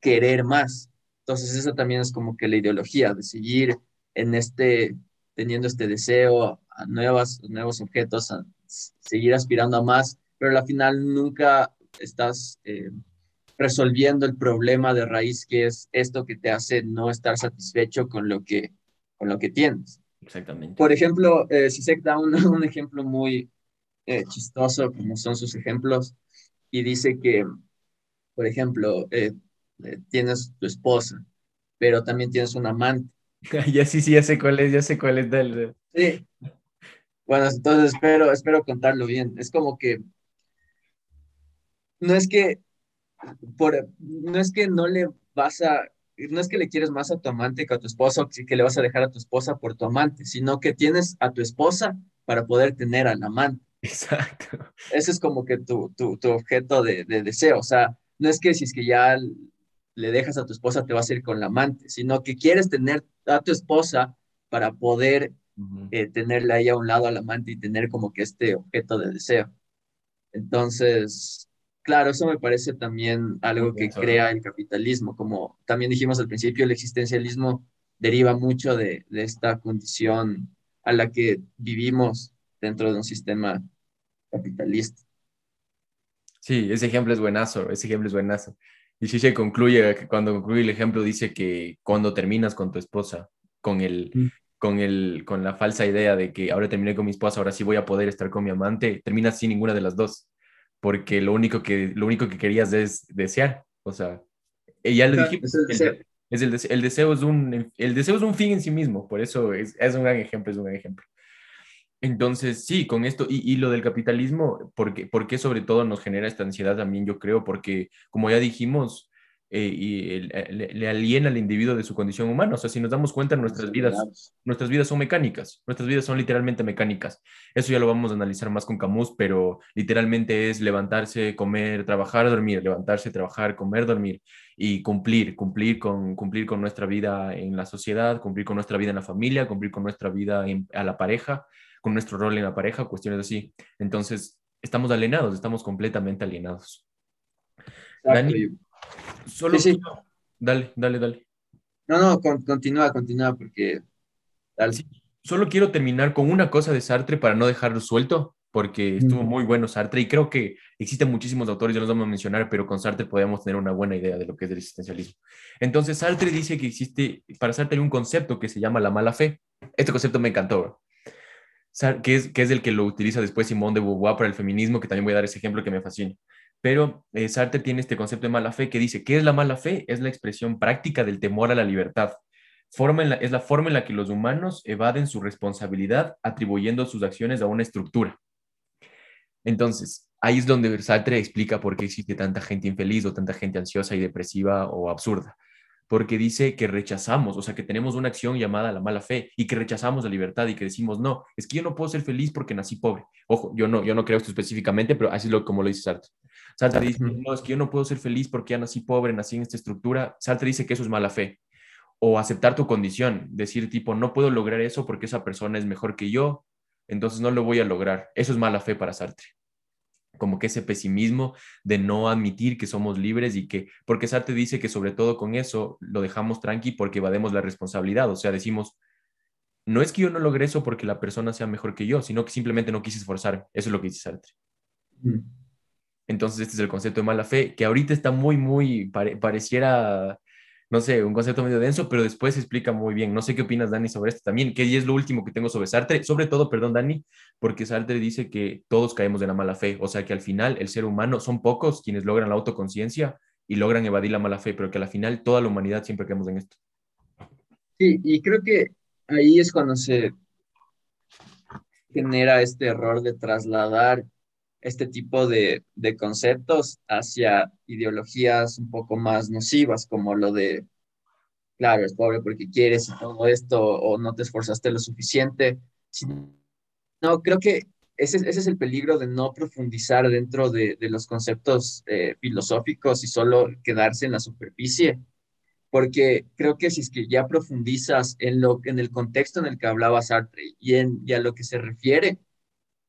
querer más. Entonces, eso también es como que la ideología de seguir en este, teniendo este deseo a nuevas, nuevos objetos, a seguir aspirando a más, pero al final nunca estás eh, resolviendo el problema de raíz que es esto que te hace no estar satisfecho con lo que, con lo que tienes. Exactamente. Por ejemplo, eh, se da un, un ejemplo muy eh, chistoso, como son sus ejemplos, y dice que, por ejemplo, eh, eh, tienes tu esposa, pero también tienes un amante. ya sí, sí, ya sé cuál es, ya sé cuál es del... Sí. Bueno, entonces espero, espero contarlo bien. Es como que no es que por, no es que no le vas a no es que le quieres más a tu amante que a tu esposa que le vas a dejar a tu esposa por tu amante, sino que tienes a tu esposa para poder tener al amante. Exacto. Ese es como que tu, tu, objeto de, deseo. O sea, no es que si es que ya le dejas a tu esposa te vas a ir con la amante, sino que quieres tener a tu esposa para poder eh, tenerla ahí a un lado al amante y tener como que este objeto de deseo. Entonces, Claro, eso me parece también algo que crea el capitalismo. Como también dijimos al principio, el existencialismo deriva mucho de, esta condición a la que vivimos dentro de un sistema capitalista. Sí, ese ejemplo es buenazo, ese ejemplo es buenazo. Y Shishe concluye, cuando concluye el ejemplo, dice que cuando terminas con tu esposa, con el, mm. con el, con la falsa idea de que ahora terminé con mi esposa, ahora sí voy a poder estar con mi amante, terminas sin ninguna de las dos, porque lo único que, lo único que querías es desear, o sea, ya le dijimos, es el, es el, el, deseo es un, el deseo es un fin en sí mismo, por eso es, es un gran ejemplo, es un gran ejemplo. Entonces, sí, con esto, y, lo del capitalismo, porque, porque sobre todo nos genera esta ansiedad también, yo creo, porque como ya dijimos, eh, y le, aliena al individuo de su condición humana. O sea, si nos damos cuenta, nuestras vidas, nuestras vidas son mecánicas, nuestras vidas son literalmente mecánicas. Eso ya lo vamos a analizar más con Camus, pero literalmente es levantarse, comer, trabajar, dormir, levantarse, trabajar, comer, dormir y cumplir, cumplir con, cumplir con nuestra vida en la sociedad, cumplir con nuestra vida en la familia, cumplir con nuestra vida a la pareja con nuestro rol en la pareja, cuestiones así. Entonces, estamos alienados, estamos completamente alienados. Dani, solo... Dale, dale, dale. No, no, continúa, continúa, porque... solo quiero terminar con una cosa de Sartre para no dejarlo suelto, porque estuvo muy bueno Sartre y creo que existen muchísimos autores, ya los vamos a mencionar, pero con Sartre podemos tener una buena idea de lo que es el existencialismo. Entonces, Sartre dice que existe, para Sartre hay un concepto que se llama la mala fe. Este concepto me encantó que es, que es el que lo utiliza después Simón de Beauvoir para el feminismo, que también voy a dar ese ejemplo que me fascina. Pero eh, Sartre tiene este concepto de mala fe que dice, ¿qué es la mala fe? Es la expresión práctica del temor a la libertad. Forma es la forma en la que los humanos evaden su responsabilidad atribuyendo sus acciones a una estructura. Entonces, ahí es donde Sartre explica por qué existe tanta gente infeliz o tanta gente ansiosa y depresiva o absurda porque dice que rechazamos, o sea, que tenemos una acción llamada la mala fe y que rechazamos la libertad y que decimos, no, es que yo no puedo ser feliz porque nací pobre. Ojo, yo no, yo no creo esto específicamente, pero así es lo, como lo dice Sartre. Sartre dice, no, es que yo no puedo ser feliz porque ya nací pobre, nací en esta estructura. Sartre dice que eso es mala fe. O aceptar tu condición, decir tipo, no puedo lograr eso porque esa persona es mejor que yo, entonces no lo voy a lograr. Eso es mala fe para Sartre como que ese pesimismo de no admitir que somos libres y que, porque Sartre dice que sobre todo con eso lo dejamos tranqui porque evademos la responsabilidad, o sea, decimos, no es que yo no logre eso porque la persona sea mejor que yo, sino que simplemente no quise esforzar, eso es lo que dice Sartre. Entonces, este es el concepto de mala fe, que ahorita está muy, muy, pareciera no sé, un concepto medio denso, pero después se explica muy bien. No sé qué opinas, Dani, sobre esto también, que es lo último que tengo sobre Sartre, sobre todo, perdón, Dani, porque Sartre dice que todos caemos de la mala fe, o sea, que al final el ser humano son pocos quienes logran la autoconciencia y logran evadir la mala fe, pero que al final toda la humanidad siempre caemos en esto. Sí, y creo que ahí es cuando se genera este error de trasladar este tipo de, conceptos hacia ideologías un poco más nocivas, como lo de, claro, es pobre porque quieres y todo esto, o no te esforzaste lo suficiente. No, creo que ese, ese es el peligro de no profundizar dentro de, los conceptos eh, filosóficos y solo quedarse en la superficie, porque creo que si es que ya profundizas en, lo, en el contexto en el que hablaba Sartre y, en, y a lo que se refiere,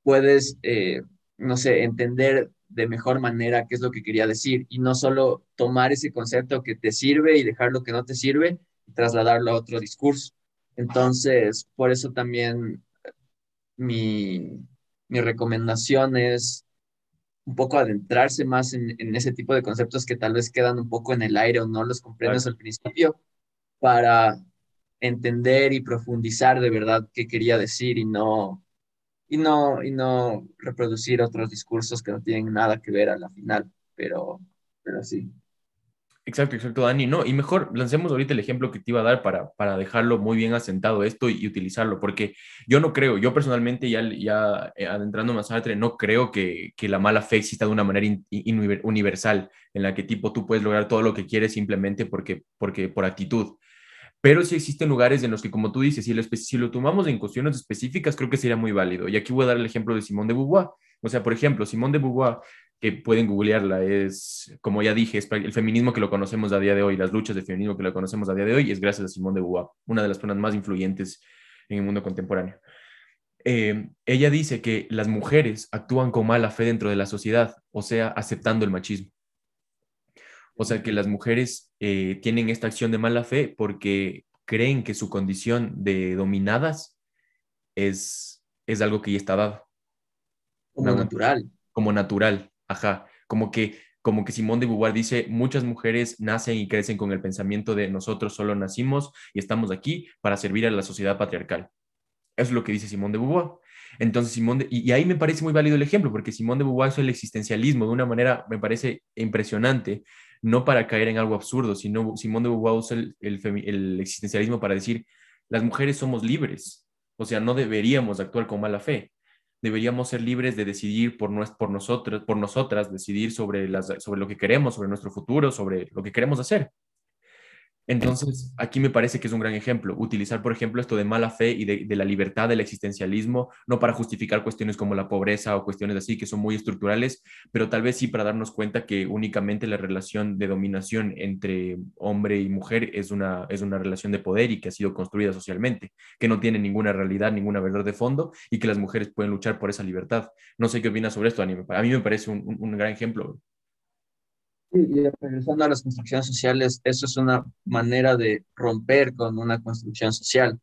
puedes... Eh, no sé, entender de mejor manera qué es lo que quería decir y no solo tomar ese concepto que te sirve y dejar lo que no te sirve y trasladarlo a otro discurso. Entonces, por eso también mi, recomendación es un poco adentrarse más en, ese tipo de conceptos que tal vez quedan un poco en el aire o no los comprendes al principio para entender y profundizar de verdad qué quería decir y no y no, y no reproducir otros discursos que no tienen nada que ver a la final, pero, pero sí. Exacto, exacto, Dani. No, y mejor lancemos ahorita el ejemplo que te iba a dar para, para dejarlo muy bien asentado esto y, utilizarlo, porque yo no creo, yo personalmente ya, ya eh, adentrando más Sartre, no creo que, que, la mala fe exista de una manera universal, en la que tipo tú puedes lograr todo lo que quieres simplemente porque, porque por actitud. Pero sí existen lugares en los que, como tú dices, si lo, tomamos en cuestiones específicas, creo que sería muy válido. Y aquí voy a dar el ejemplo de Simón de Beauvoir. O sea, por ejemplo, Simón de Beauvoir, que pueden googlearla, es, como ya dije, es el feminismo que lo conocemos a día de hoy, las luchas de feminismo que lo conocemos a día de hoy, es gracias a Simón de Beauvoir, una de las personas más influyentes en el mundo contemporáneo. Eh, ella dice que las mujeres actúan con mala fe dentro de la sociedad, o sea, aceptando el machismo. O sea que las mujeres eh, tienen esta acción de mala fe porque creen que su condición de dominadas es, es algo que ya está dado. Como natural. Como natural, ajá. como que como que Simón de Beauvoir dice, muchas mujeres nacen y crecen con el pensamiento de nosotros solo nacimos y estamos aquí para servir a la sociedad patriarcal. Eso es lo que dice Simón de Beauvoir. Entonces, Simón de, y, ahí me parece muy válido el ejemplo, porque Simón de Beauvoir usa el existencialismo de una manera, me parece impresionante, no para caer en algo absurdo, sino Simón de Beauvoir usa el, existencialismo para decir, las mujeres somos libres, o sea, no deberíamos actuar con mala fe deberíamos ser libres de decidir por, por, nosotros, por nosotras, decidir sobre, las, sobre lo que queremos, sobre nuestro futuro, sobre lo que queremos hacer. Entonces, aquí me parece que es un gran ejemplo, utilizar, por ejemplo, esto de mala fe y de, la libertad del existencialismo, no para justificar cuestiones como la pobreza o cuestiones así que son muy estructurales, pero tal vez sí para darnos cuenta que únicamente la relación de dominación entre hombre y mujer es una, es una relación de poder y que ha sido construida socialmente, que no tiene ninguna realidad, ninguna verdad de fondo y que las mujeres pueden luchar por esa libertad. No sé qué opinas sobre esto, Anime. A mí me parece un, un gran ejemplo. Y regresando a las construcciones sociales, eso es una manera de romper con una construcción social.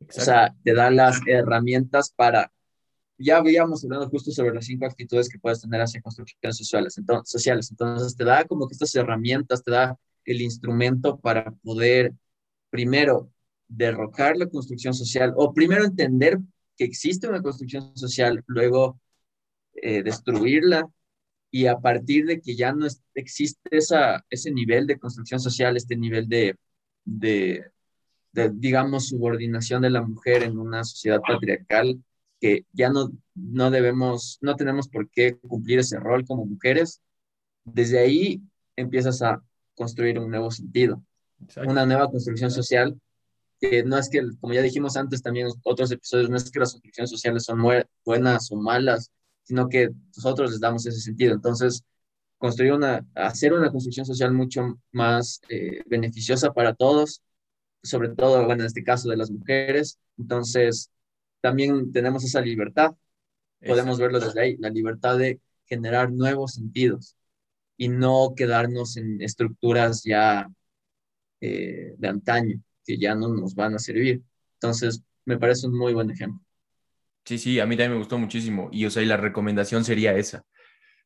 O sea, te da las herramientas para, ya habíamos hablado justo sobre las cinco actitudes que puedes tener hacia construcciones sociales, entonces, sociales. Entonces, te da como que estas herramientas, te da el instrumento para poder, primero, derrocar la construcción social, o primero entender que existe una construcción social, luego eh, destruirla y a partir de que ya no existe esa, ese nivel de construcción social, este nivel de, de, digamos, subordinación de la mujer en una sociedad patriarcal, que ya no, no debemos, no tenemos por qué cumplir ese rol como mujeres, desde ahí empiezas a construir un nuevo sentido, una nueva construcción social, que no es que, como ya dijimos antes también en otros episodios, no es que las construcciones sociales son buenas o malas, sino que nosotros les damos ese sentido. Entonces, construir una, hacer una construcción social mucho más eh, beneficiosa para todos, sobre todo, bueno, en este caso de las mujeres. Entonces, también tenemos esa libertad, podemos verlo desde ahí, la libertad de generar nuevos sentidos y no quedarnos en estructuras ya eh, de antaño, que ya no nos van a servir. Entonces, me parece un muy buen ejemplo. Sí, sí, a mí también me gustó muchísimo. Y, o sea, y la recomendación sería esa.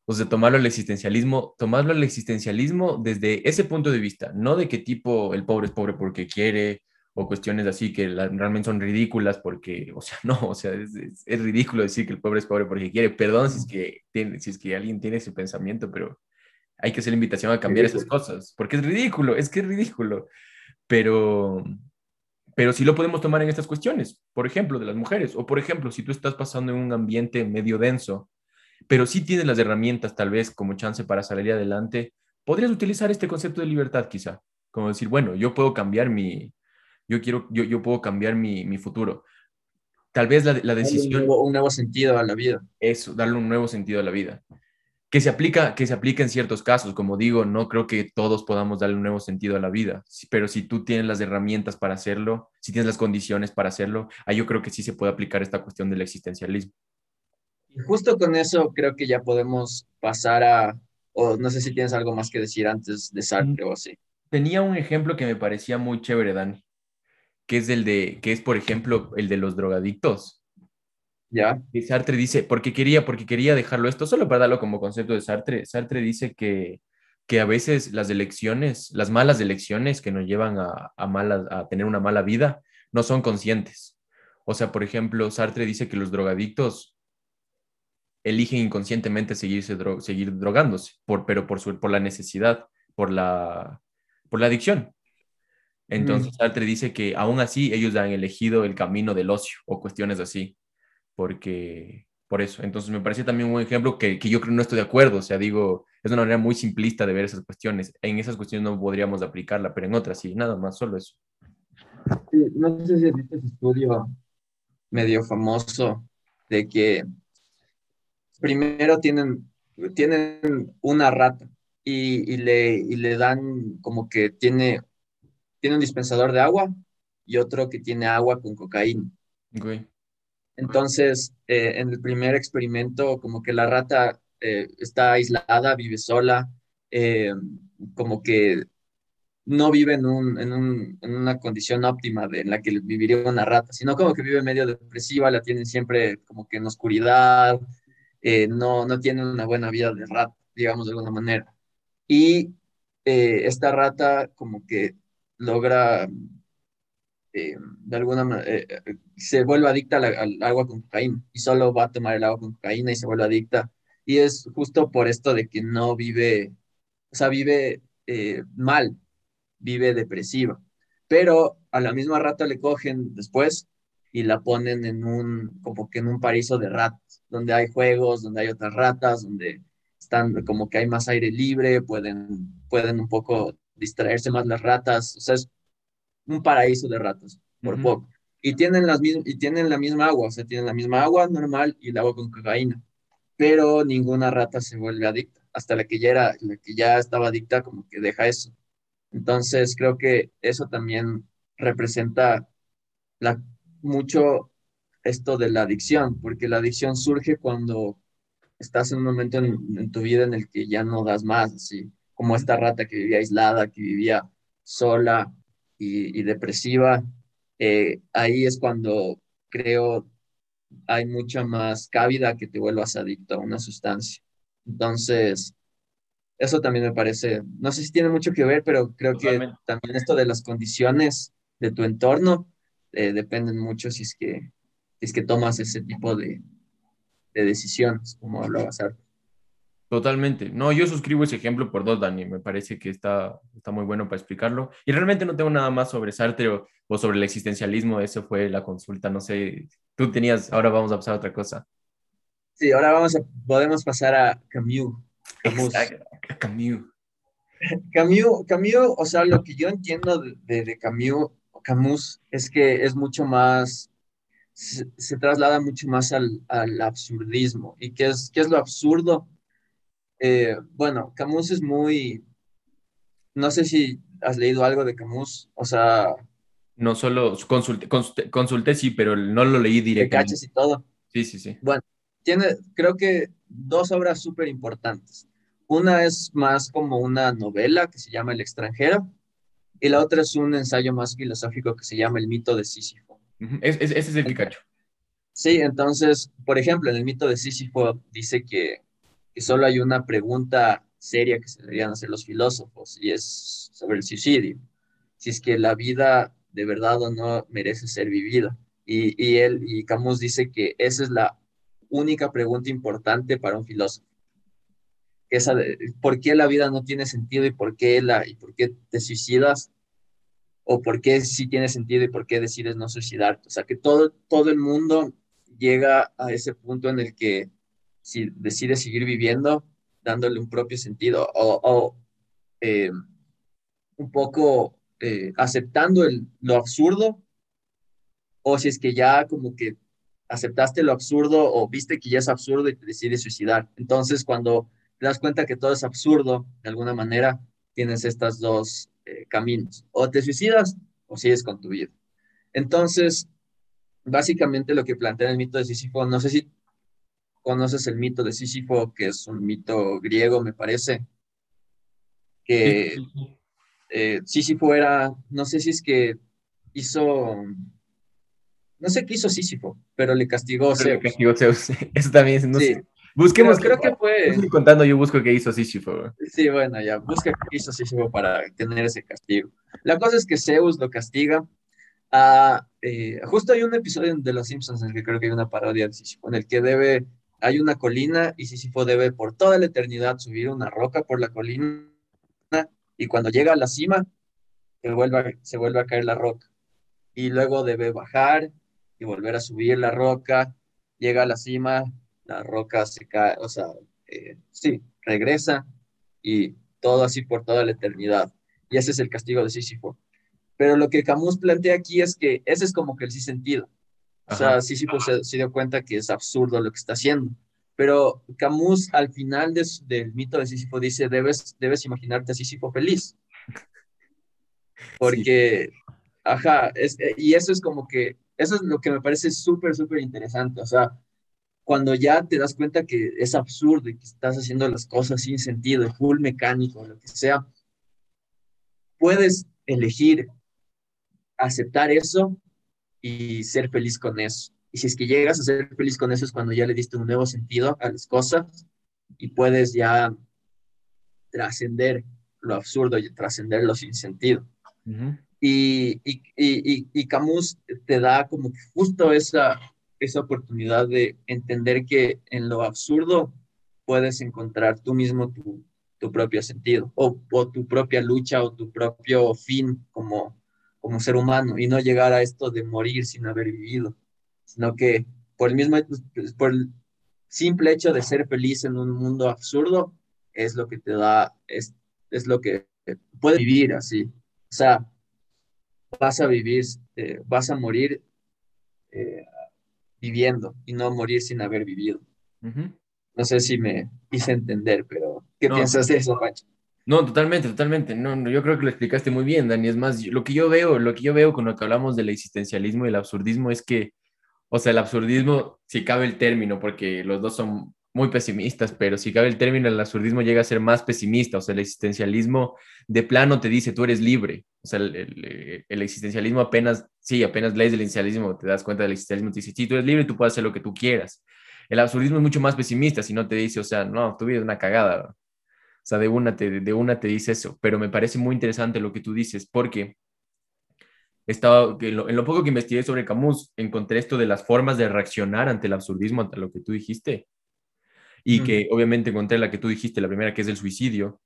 O sea, tomarlo al existencialismo, tomarlo al existencialismo desde ese punto de vista, no de qué tipo el pobre es pobre porque quiere o cuestiones así que realmente son ridículas porque, o sea, no, o sea, es, es, ridículo decir que el pobre es pobre porque quiere. Perdón si es que, tiene, si es que alguien tiene ese pensamiento, pero hay que hacer la invitación a cambiar esas cosas, porque es ridículo, es que es ridículo. Pero, pero sí lo podemos tomar en estas cuestiones, por ejemplo, de las mujeres, o por ejemplo, si tú estás pasando en un ambiente medio denso, pero sí tienes las herramientas tal vez como chance para salir adelante, podrías utilizar este concepto de libertad quizá, como decir, bueno, yo puedo cambiar mi, yo quiero, yo, yo puedo cambiar mi, mi futuro. Tal vez la, la decisión... Un nuevo, un nuevo sentido a la vida. Eso, darle un nuevo sentido a la vida que se aplica, que se aplica en ciertos casos. Como digo, no creo que todos podamos darle un nuevo sentido a la vida, pero si tú tienes las herramientas para hacerlo, si tienes las condiciones para hacerlo, ahí yo creo que sí se puede aplicar esta cuestión del existencialismo. Y justo con eso creo que ya podemos pasar a, o no sé si tienes algo más que decir antes de Sartre o así. Tenía un ejemplo que me parecía muy chévere, Dani, que es el de, que es por ejemplo el de los drogadictos. ¿Ya? Y Sartre dice, porque quería, porque quería dejarlo esto, solo para darlo como concepto de Sartre, Sartre dice que, que a veces las elecciones, las malas elecciones que nos llevan a, a, a tener una mala vida, no son conscientes. O sea, por ejemplo, Sartre dice que los drogadictos eligen inconscientemente seguirse seguir drogándose, por, pero por, su, por la necesidad, por la, por la adicción. Entonces, mm. Sartre dice que aún así ellos han elegido el camino del ocio o cuestiones así porque por eso. Entonces me parece también un ejemplo que, que, yo creo no estoy de acuerdo, o sea, digo, es una manera muy simplista de ver esas cuestiones. En esas cuestiones no podríamos aplicarla, pero en otras sí, nada más, solo eso. no sé si has visto ese estudio medio famoso de que primero tienen, tienen una rata y, y, le, y le dan como que tiene, tiene un dispensador de agua y otro que tiene agua con cocaína. Okay. Entonces, eh, en el primer experimento, como que la rata eh, está aislada, vive sola, eh, como que no vive en, un, en, un, en, una condición óptima de, en la que viviría una rata, sino como que vive medio depresiva, la tienen siempre como que en oscuridad, no, no tiene una buena vida de rata. digamos de alguna manera. Y eh, esta rata como que logra, eh, de alguna manera, eh, se vuelve adicta al, agua con cocaína y solo va a tomar el agua con cocaína y se vuelve adicta. Y es justo por esto de que no vive, o sea, vive mal, vive depresiva. Pero a la misma rata le cogen después y la ponen en un, como que en un paraíso de ratas, donde hay juegos, donde hay otras ratas, donde están como que hay más aire libre, pueden, pueden un poco distraerse más las ratas, o sea, un paraíso de ratas, por poco. Y tienen, las y tienen la misma agua, o sea, tienen la misma agua normal y el agua con cocaína, pero ninguna rata se vuelve adicta, hasta la que ya era, la que ya estaba adicta como que deja eso. Entonces, creo que eso también representa la mucho esto de la adicción, porque la adicción surge cuando estás en un momento en, tu vida en el que ya no das más, así como esta rata que vivía aislada, que vivía sola y, depresiva. Eh, ahí es cuando creo hay mucha más cabida que te vuelvas adicto a una sustancia. Entonces, eso también me parece, no sé si tiene mucho que ver, pero creo que también esto de las condiciones de tu entorno eh, dependen mucho si es que, es que tomas ese tipo de, de decisiones, como hablabas antes. Totalmente. No, yo suscribo ese ejemplo por dos, Dani. Me parece que está, está muy bueno para explicarlo. Y realmente no tengo nada más sobre Sartre o, sobre el existencialismo. Eso fue la consulta. No sé, tú tenías, ahora vamos a pasar a otra cosa. Sí, ahora vamos a, podemos pasar a Camus. Camus. Camus. Camus, Camus, o sea, lo que yo entiendo de, de Camus Camus es que es mucho más, se, traslada mucho más al, absurdismo. ¿Y qué es, qué es lo absurdo? Eh, bueno, Camus es muy, no sé si has leído algo de Camus, o sea... No solo consulté, consulté, sí, pero no lo leí directamente. Caches y todo. Sí, sí, sí. Bueno, tiene, creo que dos obras súper importantes. Una es más como una novela que se llama El extranjero, y la otra es un ensayo más filosófico que se llama El mito de Sísifo. ese es el Pikachu. Sí, entonces, por ejemplo, en el mito de Sísifo dice que, que solo hay una pregunta seria que se deberían hacer los filósofos y es sobre el suicidio. Si es que la vida de verdad o no merece ser vivida. Y, y él y Camus dice que esa es la única pregunta importante para un filósofo esa por qué la vida no tiene sentido y por qué, la, y por qué te suicidas, o por qué sí tiene sentido y por qué decides no suicidarte. O sea, que todo, todo el mundo llega a ese punto en el que si decide seguir viviendo, dándole un propio sentido o, eh, un poco eh, aceptando lo absurdo, o si es que ya como que aceptaste lo absurdo o viste que ya es absurdo y te decides suicidar. Entonces, cuando te das cuenta que todo es absurdo, de alguna manera tienes estos dos eh, caminos. O te suicidas o sigues con tu vida. Entonces, básicamente lo que plantea el mito de Sísifo, no sé si conoces el mito de Sísifo, que es un mito griego, me parece, que eh, Sísifo era, no sé si es que hizo, no sé qué hizo Sísifo, pero le castigó Zeus. Le castigó Zeus. Eso también, no sé. Busquemos. creo que fue. Estoy contando, yo busco qué hizo Sísifo. Sí, bueno, ya, busca qué hizo Sísifo para tener ese castigo. La cosa es que Zeus lo castiga. A, eh, justo hay un episodio de Los Simpsons en el que creo que hay una parodia de Sísifo, en el que debe, hay una colina y Sísifo debe por toda la eternidad subir una roca por la colina y cuando llega a la cima se vuelve, se vuelve a caer la roca. Y luego debe bajar y volver a subir la roca, llega a la cima, la roca se cae, o sea, eh, sí, regresa y todo así por toda la eternidad. Y ese es el castigo de Sísifo. Pero lo que Camus plantea aquí es que ese es como que el sí sentido. O sea, Sísifo se, dio cuenta que es absurdo lo que está haciendo. Pero Camus al final del mito de Sísifo dice, debes, debes imaginarte a Sísifo feliz. Porque, ajá, es, y eso es como que, eso es lo que me parece súper, súper interesante. O sea, cuando ya te das cuenta que es absurdo y que estás haciendo las cosas sin sentido, full mecánico, lo que sea, puedes elegir aceptar eso y ser feliz con eso. Y si es que llegas a ser feliz con eso es cuando ya le diste un nuevo sentido a las cosas y puedes ya trascender lo absurdo y trascender lo sin sentido. y, y, y, y, Camus te da como justo esa, esa oportunidad de entender que en lo absurdo puedes encontrar tú mismo tu, tu propio sentido o, o, tu propia lucha o tu propio fin como, como ser humano y no llegar a esto de morir sin haber vivido, sino que por el mismo, por el simple hecho de ser feliz en un mundo absurdo es lo que te da, es, es lo que puedes vivir así. O sea, vas a vivir, eh, vas a morir eh, viviendo y no morir sin haber vivido. No sé si me hice entender, pero ¿qué piensas de eso, Pancho? No, totalmente, totalmente. No, yo creo que lo explicaste muy bien, Dani. Es más, lo que yo veo, lo que yo veo con lo que hablamos del existencialismo y el absurdismo es que, o sea, el absurdismo, si cabe el término, porque los dos son muy pesimistas, pero si cabe el término, el absurdismo llega a ser más pesimista, o sea, el existencialismo de plano te dice, tú eres libre, o sea, el, el, existencialismo apenas, sí, apenas lees el existencialismo, te das cuenta del existencialismo, te dice, sí, tú eres libre, tú puedes hacer lo que tú quieras. El absurdismo es mucho más pesimista, si no te dice, o sea, no, tu vida es una cagada, o sea, de una te, de una te dice eso, pero me parece muy interesante lo que tú dices, porque estaba, en lo, en lo poco que investigué sobre Camus, encontré esto de las formas de reaccionar ante el absurdismo, ante lo que tú dijiste, y que obviamente encontré la que tú dijiste, la primera que es el suicidio,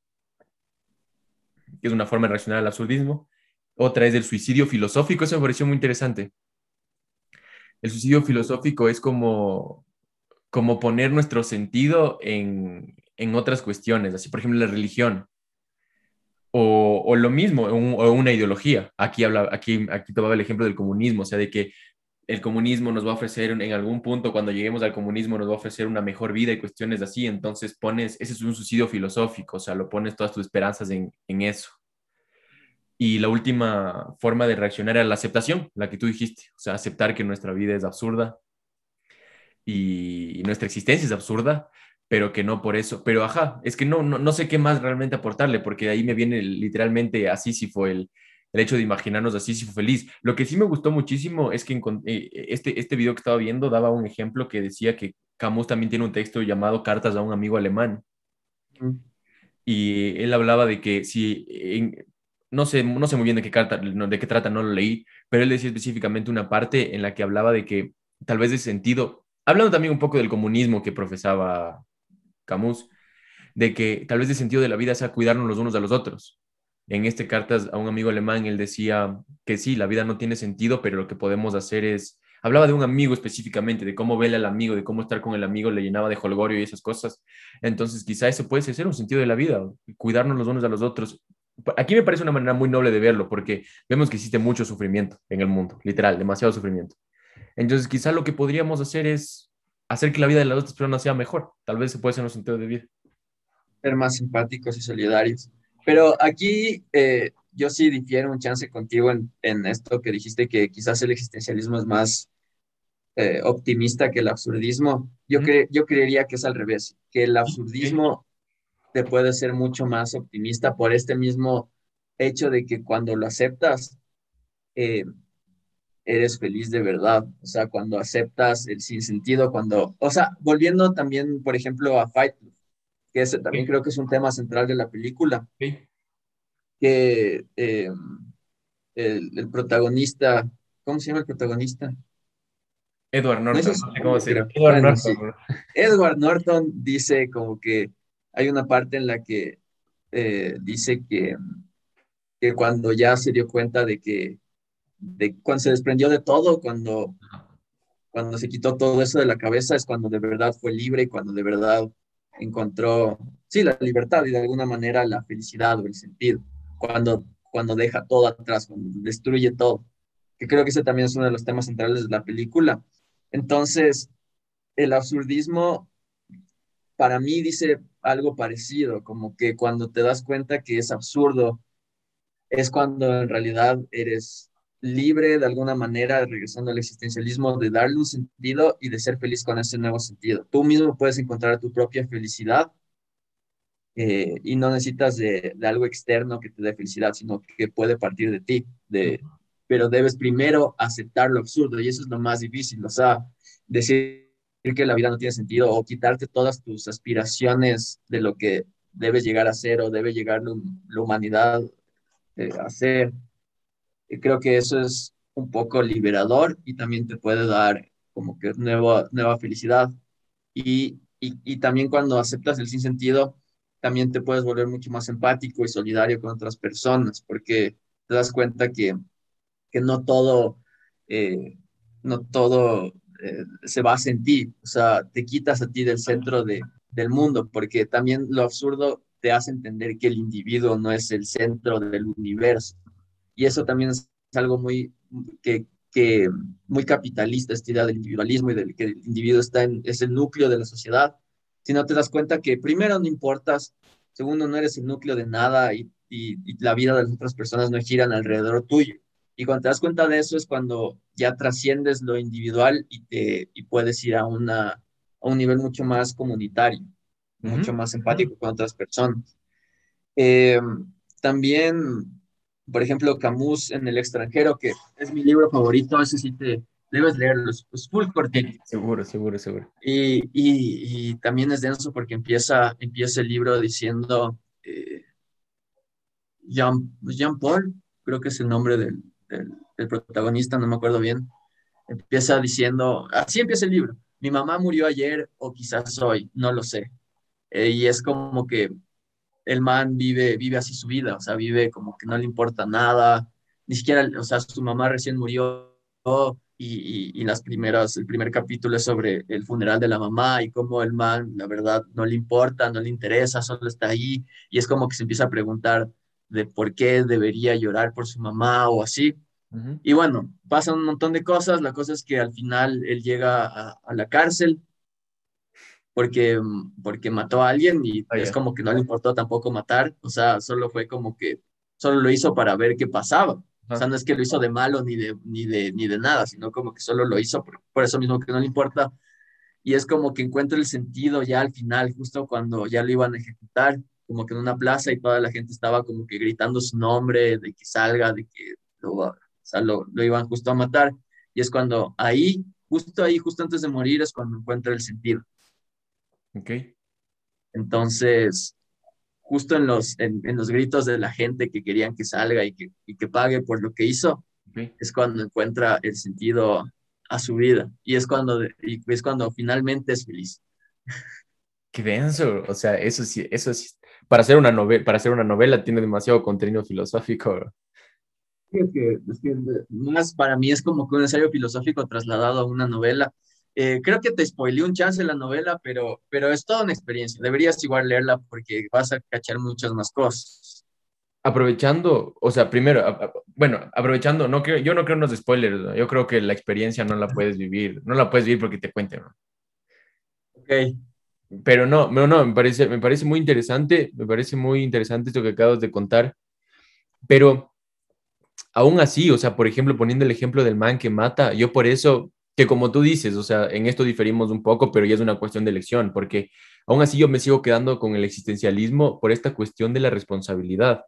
que es una forma de reaccionar al absurdismo. Otra es el suicidio filosófico, eso me pareció muy interesante. El suicidio filosófico es como, como poner nuestro sentido en, en otras cuestiones, así por ejemplo la religión. O, o lo mismo, o una ideología. Aquí, habla, aquí, aquí tomaba el ejemplo del comunismo, o sea, de que el comunismo nos va a ofrecer en algún punto, cuando lleguemos al comunismo, nos va a ofrecer una mejor vida y cuestiones así. Entonces pones, ese es un suicidio filosófico, o sea, lo pones todas tus esperanzas en, en eso. Y la última forma de reaccionar era la aceptación, la que tú dijiste, o sea, aceptar que nuestra vida es absurda y nuestra existencia es absurda, pero que no por eso. Pero ajá, es que no, no, no sé qué más realmente aportarle, porque ahí me viene literalmente así si fue el, el hecho de imaginarnos así si fue feliz. Lo que sí me gustó muchísimo es que eh, este, este video que estaba viendo daba un ejemplo que decía que Camus también tiene un texto llamado Cartas a un amigo alemán. Y él hablaba de que si, no, sé, no sé muy bien de qué, carta, de qué trata, no lo leí, pero él decía específicamente una parte en la que hablaba de que tal vez de sentido, hablando también un poco del comunismo que profesaba Camus, de que tal vez de sentido de la vida sea cuidarnos los unos a los otros en este cartas a un amigo alemán, él decía que sí, la vida no tiene sentido, pero lo que podemos hacer es, hablaba de un amigo específicamente, de cómo verle al amigo, de cómo estar con el amigo, le llenaba de holgorio y esas cosas. Entonces, quizá eso puede ser un sentido de la vida, cuidarnos los unos a los otros. Aquí me parece una manera muy noble de verlo, porque vemos que existe mucho sufrimiento en el mundo, literal, demasiado sufrimiento. Entonces, quizá lo que podríamos hacer es hacer que la vida de las otras personas sea mejor. Tal vez se puede ser un sentido de vida. Ser más simpáticos y solidarios. Pero aquí eh, yo sí difiero un chance contigo en, en, esto que dijiste que quizás el existencialismo es más eh, optimista que el absurdismo. Yo, yo creería que es al revés, que el absurdismo te puede ser mucho más optimista por este mismo hecho de que cuando lo aceptas, eh, eres feliz de verdad. O sea, cuando aceptas el sinsentido, cuando, o sea, volviendo también, por ejemplo, a Fight Club, que ese también creo que es un tema central de la película. Que eh, el, protagonista, ¿cómo se llama el protagonista? Edward Norton. Edward, Norton. dice como que hay una parte en la que eh, dice que, que cuando ya se dio cuenta de que de cuando se desprendió de todo, cuando, cuando se quitó todo eso de la cabeza, es cuando de verdad fue libre y cuando de verdad encontró, sí, la libertad y de alguna manera la felicidad o el sentido, cuando, cuando deja todo atrás, cuando destruye todo, que creo que ese también es uno de los temas centrales de la película. Entonces, el absurdismo para mí dice algo parecido, como que cuando te das cuenta que es absurdo, es cuando en realidad eres libre de alguna manera, regresando al existencialismo, de darle un sentido y de ser feliz con ese nuevo sentido. Tú mismo puedes encontrar tu propia felicidad eh, y no necesitas de, algo externo que te dé felicidad, sino que puede partir de ti, de, pero debes primero aceptar lo absurdo y eso es lo más difícil, o sea, decir que la vida no tiene sentido o quitarte todas tus aspiraciones de lo que debe llegar a ser o debe llegar la, humanidad eh, a ser. Y creo que eso es un poco liberador y también te puede dar como que nueva, nueva felicidad. Y, y, y también cuando aceptas el sinsentido, también te puedes volver mucho más empático y solidario con otras personas, porque te das cuenta que, que no todo, eh, no todo eh, se basa en ti, o sea, te quitas a ti del centro de, del mundo, porque también lo absurdo te hace entender que el individuo no es el centro del universo. Y eso también es algo muy, que, que muy capitalista, esta idea del individualismo y del que el individuo está en, es el núcleo de la sociedad si no te das cuenta que primero no importas, segundo no eres el núcleo de nada y, la vida de las otras personas no giran alrededor tuyo. Y cuando te das cuenta de eso es cuando ya trasciendes lo individual y, te, y puedes ir a, una, a un nivel mucho más comunitario, mucho más empático con otras personas. Eh, también, por ejemplo, Camus en el extranjero, que es mi libro favorito, ese sí te, debes leerlo, es full cortito. Seguro, seguro, seguro. Y, y, y, también es denso porque empieza, empieza el libro diciendo eh, Jean, Jean, Paul, creo que es el nombre del, del, protagonista, no me acuerdo bien. Empieza diciendo, así empieza el libro, mi mamá murió ayer o quizás hoy, no lo sé. Eh, y es como que el man vive, vive así su vida, o sea, vive como que no le importa nada, ni siquiera, o sea, su mamá recién murió y, y, las primeras, el primer capítulo es sobre el funeral de la mamá y cómo el man, la verdad, no le importa, no le interesa, solo está ahí y es como que se empieza a preguntar de por qué debería llorar por su mamá o así. Y bueno, pasan un montón de cosas, la cosa es que al final él llega a, a la cárcel porque, porque mató a alguien y ah, es como que no le importó tampoco matar, o sea, solo fue como que solo lo hizo para ver qué pasaba. O sea, no es que lo hizo de malo ni de, ni de, ni de nada, sino como que solo lo hizo por, eso mismo que no le importa. Y es como que encuentra el sentido ya al final, justo cuando ya lo iban a ejecutar, como que en una plaza y toda la gente estaba como que gritando su nombre, de que salga, de que lo, o sea, lo, lo iban justo a matar. Y es cuando ahí, justo ahí, justo antes de morir, es cuando encuentra el sentido. Ok. Entonces, justo en los, en, los gritos de la gente que querían que salga y que, y que pague por lo que hizo, es cuando encuentra el sentido a su vida y es cuando, y es cuando finalmente es feliz. Qué denso, o sea, eso sí, eso sí, para hacer una novela, para hacer una novela tiene demasiado contenido filosófico. Es que, es que más para mí es como que un ensayo filosófico trasladado a una novela eh, creo que te spoileé un chance la novela, pero, pero es toda una experiencia. Deberías igual leerla porque vas a cachar muchas más cosas. Aprovechando, o sea, primero, bueno, aprovechando, no creo, yo no creo en los spoilers, yo creo que la experiencia no la puedes vivir, no la puedes vivir porque te cuenten. ¿no? Ok. Pero no, no, no, me parece, me parece muy interesante, me parece muy interesante esto que acabas de contar, pero aún así, o sea, por ejemplo, poniendo el ejemplo del man que mata, yo por eso que como tú dices, o sea, en esto diferimos un poco, pero ya es una cuestión de elección, porque aún así yo me sigo quedando con el existencialismo por esta cuestión de la responsabilidad.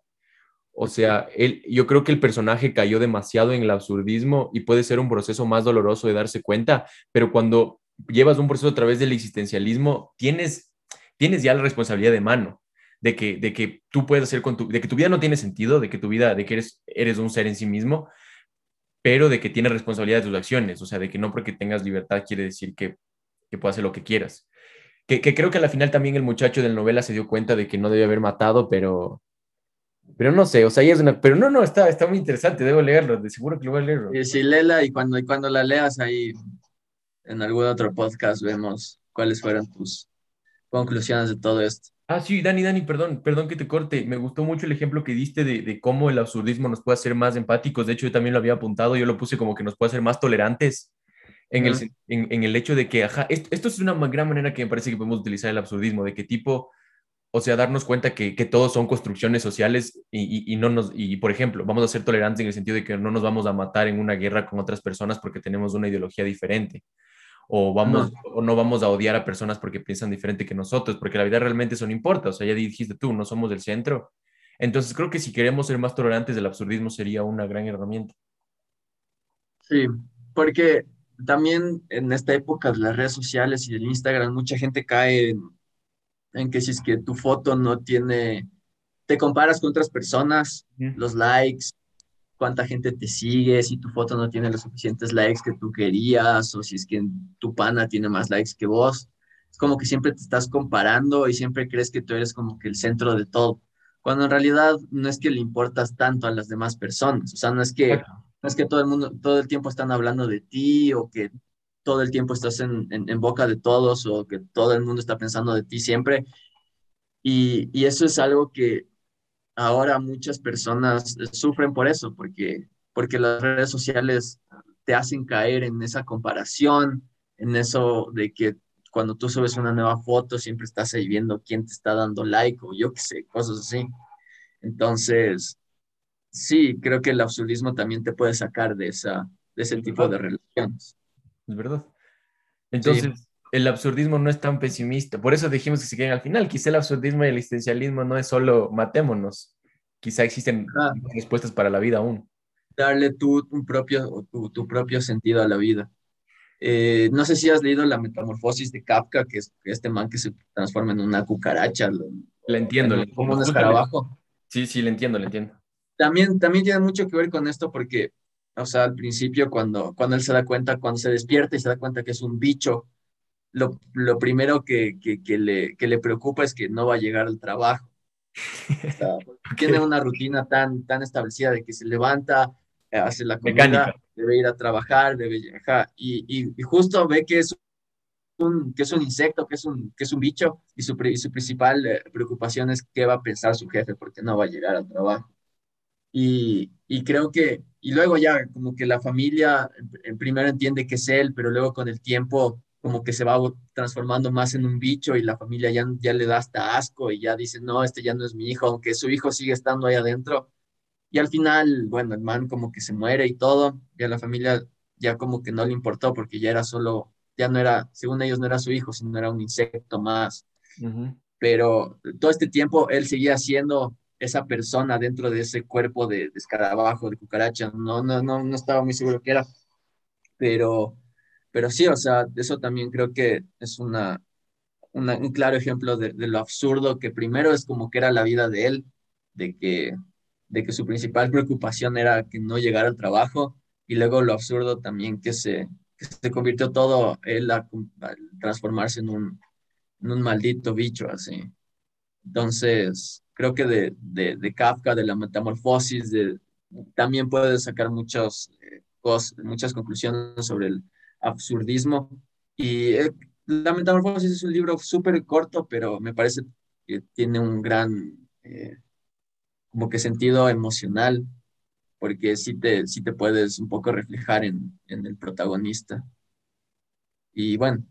O sea, él, yo creo que el personaje cayó demasiado en el absurdismo y puede ser un proceso más doloroso de darse cuenta, pero cuando llevas un proceso a través del existencialismo, tienes, tienes ya la responsabilidad de mano, de que, de que tú puedes hacer con tu, de que tu vida no tiene sentido, de que tu vida, de que eres, eres un ser en sí mismo, pero de que tienes responsabilidad de tus acciones, o sea, de que no porque tengas libertad quiere decir que, que puedas hacer lo que quieras. Que, creo que al final también el muchacho de la novela se dio cuenta de que no debía haber matado, pero, pero no sé, o sea, es una, pero no, no, está, está muy interesante, debo leerlo, de seguro que lo voy a leer. Sí, sí, léela y cuando, y cuando la leas ahí en algún otro podcast vemos cuáles fueron tus conclusiones de todo esto. Ah, sí, Dani, Dani, perdón, perdón que te corte. Me gustó mucho el ejemplo que diste de, cómo el absurdismo nos puede hacer más empáticos. De hecho, yo también lo había apuntado, yo lo puse como que nos puede hacer más tolerantes en, el, en, el hecho de que, ajá, esto, es una gran manera que me parece que podemos utilizar el absurdismo, de qué tipo, o sea, darnos cuenta que, que todos son construcciones sociales y, y, no nos, y por ejemplo, vamos a ser tolerantes en el sentido de que no nos vamos a matar en una guerra con otras personas porque tenemos una ideología diferente o, vamos, no. o no vamos a odiar a personas porque piensan diferente que nosotros, porque la vida realmente eso no importa, o sea, ya dijiste tú, no somos del centro. Entonces creo que si queremos ser más tolerantes del absurdismo sería una gran herramienta. Sí, porque también en esta época de las redes sociales y del Instagram, mucha gente cae en, en que si es que tu foto no tiene, te comparas con otras personas, los likes, cuánta gente te sigue, si tu foto no tiene los suficientes likes que tú querías, o si es que tu pana tiene más likes que vos. Es como que siempre te estás comparando y siempre crees que tú eres como que el centro de todo, cuando en realidad no es que le importas tanto a las demás personas, o sea, no es que, no es que todo el mundo, todo el tiempo están hablando de ti o que todo el tiempo estás en, en, boca de todos o que todo el mundo está pensando de ti siempre. Y, y, eso es algo que ahora muchas personas sufren por eso, porque, porque las redes sociales te hacen caer en esa comparación, en eso de que cuando tú subes una nueva foto siempre estás ahí viendo quién te está dando like o yo qué sé, cosas así. Entonces, sí, creo que el absurdismo también te puede sacar de, esa, de ese tipo de relaciones. Es verdad. Entonces, el absurdismo no es tan pesimista. Por eso dijimos que se queden al final. Quizá el absurdismo y el existencialismo no es solo matémonos. Quizá existen respuestas para la vida aún. Darle tú un propio, tu, propio sentido a la vida. Eh, no sé si has leído La Metamorfosis de Kafka, que es este man que se transforma en una cucaracha. Le entiendo. como un escarabajo. Sí, sí, le entiendo, le entiendo. También, también tiene mucho que ver con esto porque o sea, al principio cuando, cuando él se da cuenta, cuando se despierta y se da cuenta que es un bicho, lo, lo primero que, que, que, le, que le preocupa es que no va a llegar al trabajo. Tiene una rutina tan, tan establecida de que se levanta, eh, hace la comida, debe ir a trabajar, debe viajar, y, y, justo ve que es un, que es un insecto, que es un, que es un bicho, y su, su principal eh, preocupación es qué va a pensar su jefe porque no va a llegar al trabajo. Y, y creo que y luego ya como que la familia primero entiende que es él, pero luego con el tiempo como que se va transformando más en un bicho y la familia ya, ya le da hasta asco y ya dice, no, este ya no es mi hijo, aunque su hijo sigue estando ahí adentro. Y al final, bueno, el man como que se muere y todo, y a la familia ya como que no le importó porque ya era solo, ya no era, según ellos no era su hijo, sino era un insecto más. Pero todo este tiempo él seguía siendo esa persona dentro de ese cuerpo de, de escarabajo, de cucaracha, no, no, no, no estaba muy seguro qué era, pero, pero sí, o sea, eso también creo que es una, un claro ejemplo de, lo absurdo que primero es como que era la vida de él, de que, de que su principal preocupación era que no llegara al trabajo, y luego lo absurdo también que se, que se convirtió todo él a, transformarse en un, en un maldito bicho así. Entonces, creo que de, de, de Kafka, de la metamorfosis, de, también puedes sacar muchas, eh, cosas, muchas conclusiones sobre el absurdismo. Y eh, la metamorfosis es un libro súper corto, pero me parece que tiene un gran eh, como que sentido emocional, porque sí te, sí te puedes un poco reflejar en, en el protagonista. Y bueno,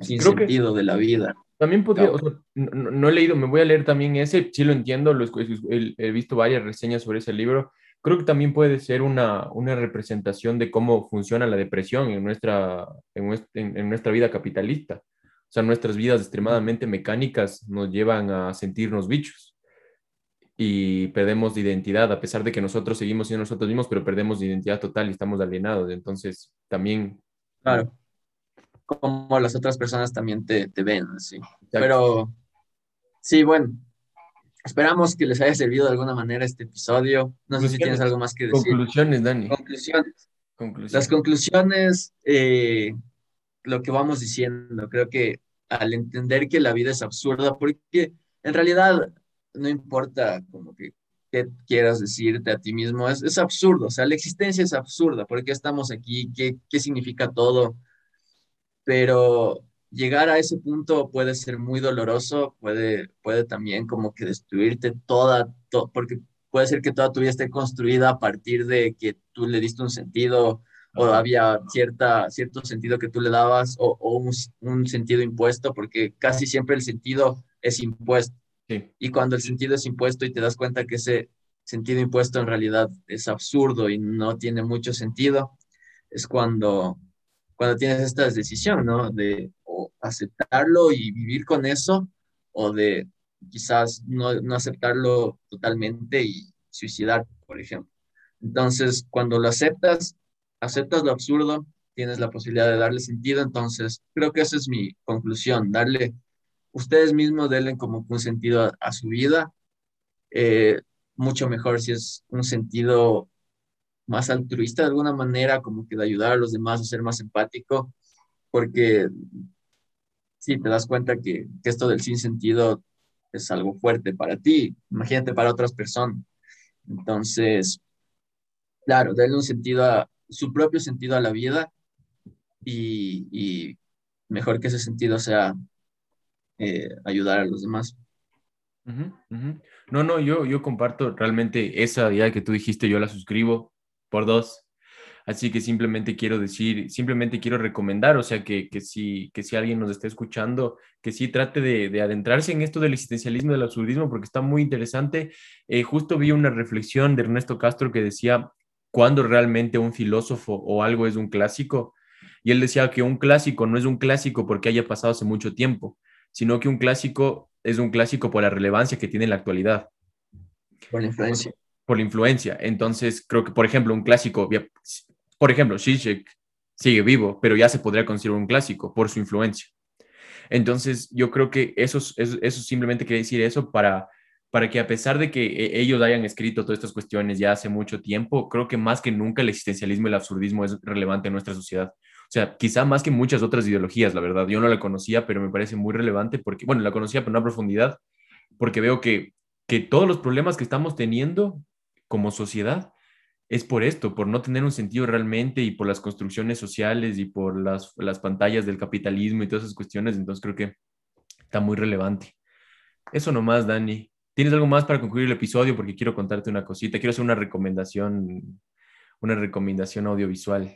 sin sentido de la vida. También podría, no, he leído, me voy a leer también ese, sí lo entiendo, lo, he, visto varias reseñas sobre ese libro. Creo que también puede ser una, una representación de cómo funciona la depresión en nuestra, en, nuestra vida capitalista. O sea, nuestras vidas extremadamente mecánicas nos llevan a sentirnos bichos y perdemos identidad, a pesar de que nosotros seguimos siendo nosotros mismos, pero perdemos identidad total y estamos alienados. Entonces, también... Claro como las otras personas también te, te ven, así. Pero sí, bueno, esperamos que les haya servido de alguna manera este episodio. No sé si tienes algo más que decir. Conclusiones, Dani. Conclusiones. Las conclusiones, eh, lo que vamos diciendo, creo que al entender que la vida es absurda, porque en realidad no importa como que qué quieras decirte a ti mismo, es, es absurdo, o sea, la existencia es absurda, ¿por qué estamos aquí? ¿Qué, qué significa todo? pero llegar a ese punto puede ser muy doloroso, puede, puede también como que destruirte toda, porque puede ser que toda tu vida esté construida a partir de que tú le diste un sentido o había cierta, cierto sentido que tú le dabas o, un, sentido impuesto, porque casi siempre el sentido es impuesto. Y cuando el sentido es impuesto y te das cuenta que ese sentido impuesto en realidad es absurdo y no tiene mucho sentido, es cuando cuando tienes esta decisión, ¿no? De aceptarlo y vivir con eso, o de quizás no, no aceptarlo totalmente y suicidar, por ejemplo. Entonces, cuando lo aceptas, aceptas lo absurdo, tienes la posibilidad de darle sentido, entonces creo que esa es mi conclusión, darle, ustedes mismos denle como un sentido a, su vida. Eh, mucho mejor si es un sentido más altruista de alguna manera, como que de ayudar a los demás a ser más empático, porque si te das cuenta que, esto del sinsentido es algo fuerte para ti, imagínate para otras personas. Entonces, claro, darle un sentido a su propio sentido a la vida y, mejor que ese sentido sea eh, ayudar a los demás. No, no, yo, yo comparto realmente esa idea que tú dijiste, yo la suscribo por dos. Así que simplemente quiero decir, simplemente quiero recomendar, o sea, que, que, si, que si alguien nos está escuchando, que sí trate de, adentrarse en esto del existencialismo, del absurdismo, porque está muy interesante. Eh, justo vi una reflexión de Ernesto Castro que decía, ¿cuándo realmente un filósofo o algo es un clásico? Y él decía que un clásico no es un clásico porque haya pasado hace mucho tiempo, sino que un clásico es un clásico por la relevancia que tiene en la actualidad. Por la influencia. Por la influencia. Entonces, creo que, por ejemplo, un clásico, por ejemplo, Zizek sigue vivo, pero ya se podría considerar un clásico por su influencia. Entonces, yo creo que eso, eso, eso simplemente quiere decir eso para, para que a pesar de que e, ellos hayan escrito todas estas cuestiones ya hace mucho tiempo, creo que más que nunca el existencialismo y el absurdismo es relevante en nuestra sociedad. O sea, quizá más que muchas otras ideologías, la verdad. Yo no la conocía, pero me parece muy relevante porque, bueno, la conocía, pero no a profundidad, porque veo que, que todos los problemas que estamos teniendo como sociedad es por esto, por no tener un sentido realmente y por las construcciones sociales y por las, las pantallas del capitalismo y todas esas cuestiones. Entonces creo que está muy relevante. Eso nomás, Dani. ¿Tienes algo más para concluir el episodio? Porque quiero contarte una cosita. Quiero hacer una recomendación, una recomendación audiovisual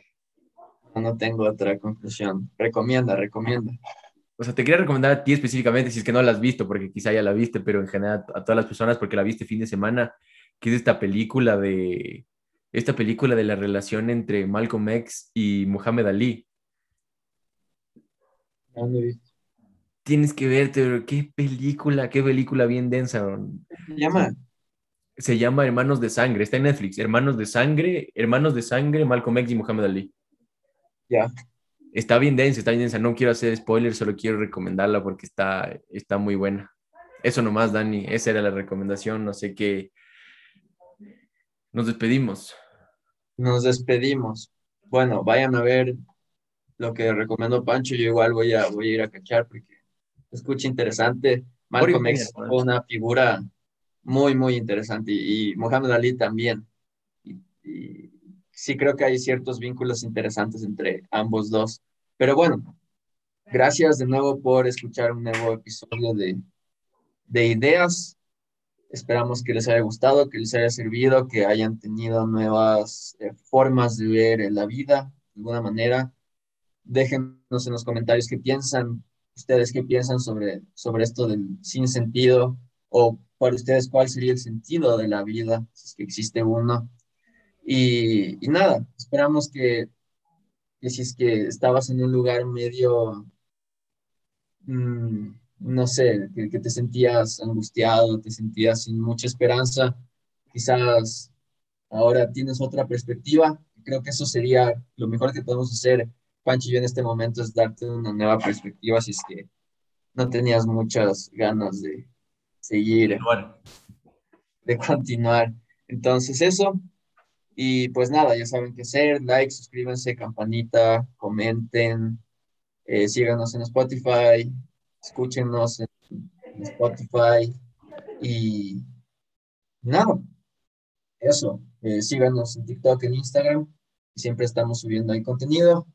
no tengo otra conclusión. Recomienda, recomienda. O sea, te quería recomendar a ti específicamente, si es que no la has visto, porque quizá ya la viste, pero en general a todas las personas, porque la viste fin de semana, que es esta película de, esta película de la relación entre Malcolm X y Muhammad Ali. No lo he visto. Tienes que verte, qué película, qué película bien densa. se llama? Se llama Hermanos de Sangre, está en Netflix. Hermanos de Sangre, Hermanos de Sangre, Malcolm X y Muhammad Ali. Ya. Está bien densa, está bien densa. No quiero hacer spoilers, solo quiero recomendarla porque está, está muy buena. Eso nomás, Dani. Esa era la recomendación. No sé qué. Nos despedimos. Nos despedimos. Bueno, vayan a ver lo que recomendó Pancho. Yo igual voy a, voy a ir a cachar porque escucha interesante. Malcolm X fue una figura muy, muy interesante y, Mohamed Ali también. y sí creo que hay ciertos vínculos interesantes entre ambos dos. Pero bueno, gracias de nuevo por escuchar un nuevo episodio de, de Ideas. Esperamos que les haya gustado, que les haya servido, que hayan tenido nuevas eh, formas de ver la vida de alguna manera. Déjenos en los comentarios qué piensan, ustedes qué piensan sobre, sobre esto del sin sentido o para ustedes cuál sería el sentido de la vida, si es que existe uno. Y, nada, esperamos que, si es que estabas en un lugar medio, mm, no sé, que, te sentías angustiado, te sentías sin mucha esperanza, quizás ahora tienes otra perspectiva. Creo que eso sería lo mejor que podemos hacer, Pancho y yo en este momento, es darte una nueva perspectiva si es que no tenías muchas ganas de seguir, de continuar. Entonces eso, y pues nada, ya saben qué hacer, like, suscríbanse, campanita, comenten, eh, síganos en Spotify, escúchenos en, Spotify y nada, eso, eh, síganos en TikTok, en Instagram, siempre estamos subiendo ahí contenido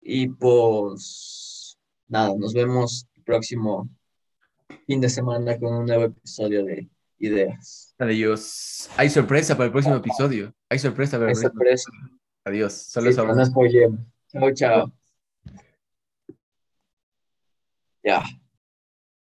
y pues nada, nos vemos el próximo fin de semana con un nuevo episodio de ideas. Adiós. Hay sorpresa para el próximo episodio. Hay sorpresa para el próximo sorpresa. Adiós. Solo sí, no Chao, chao. Ya.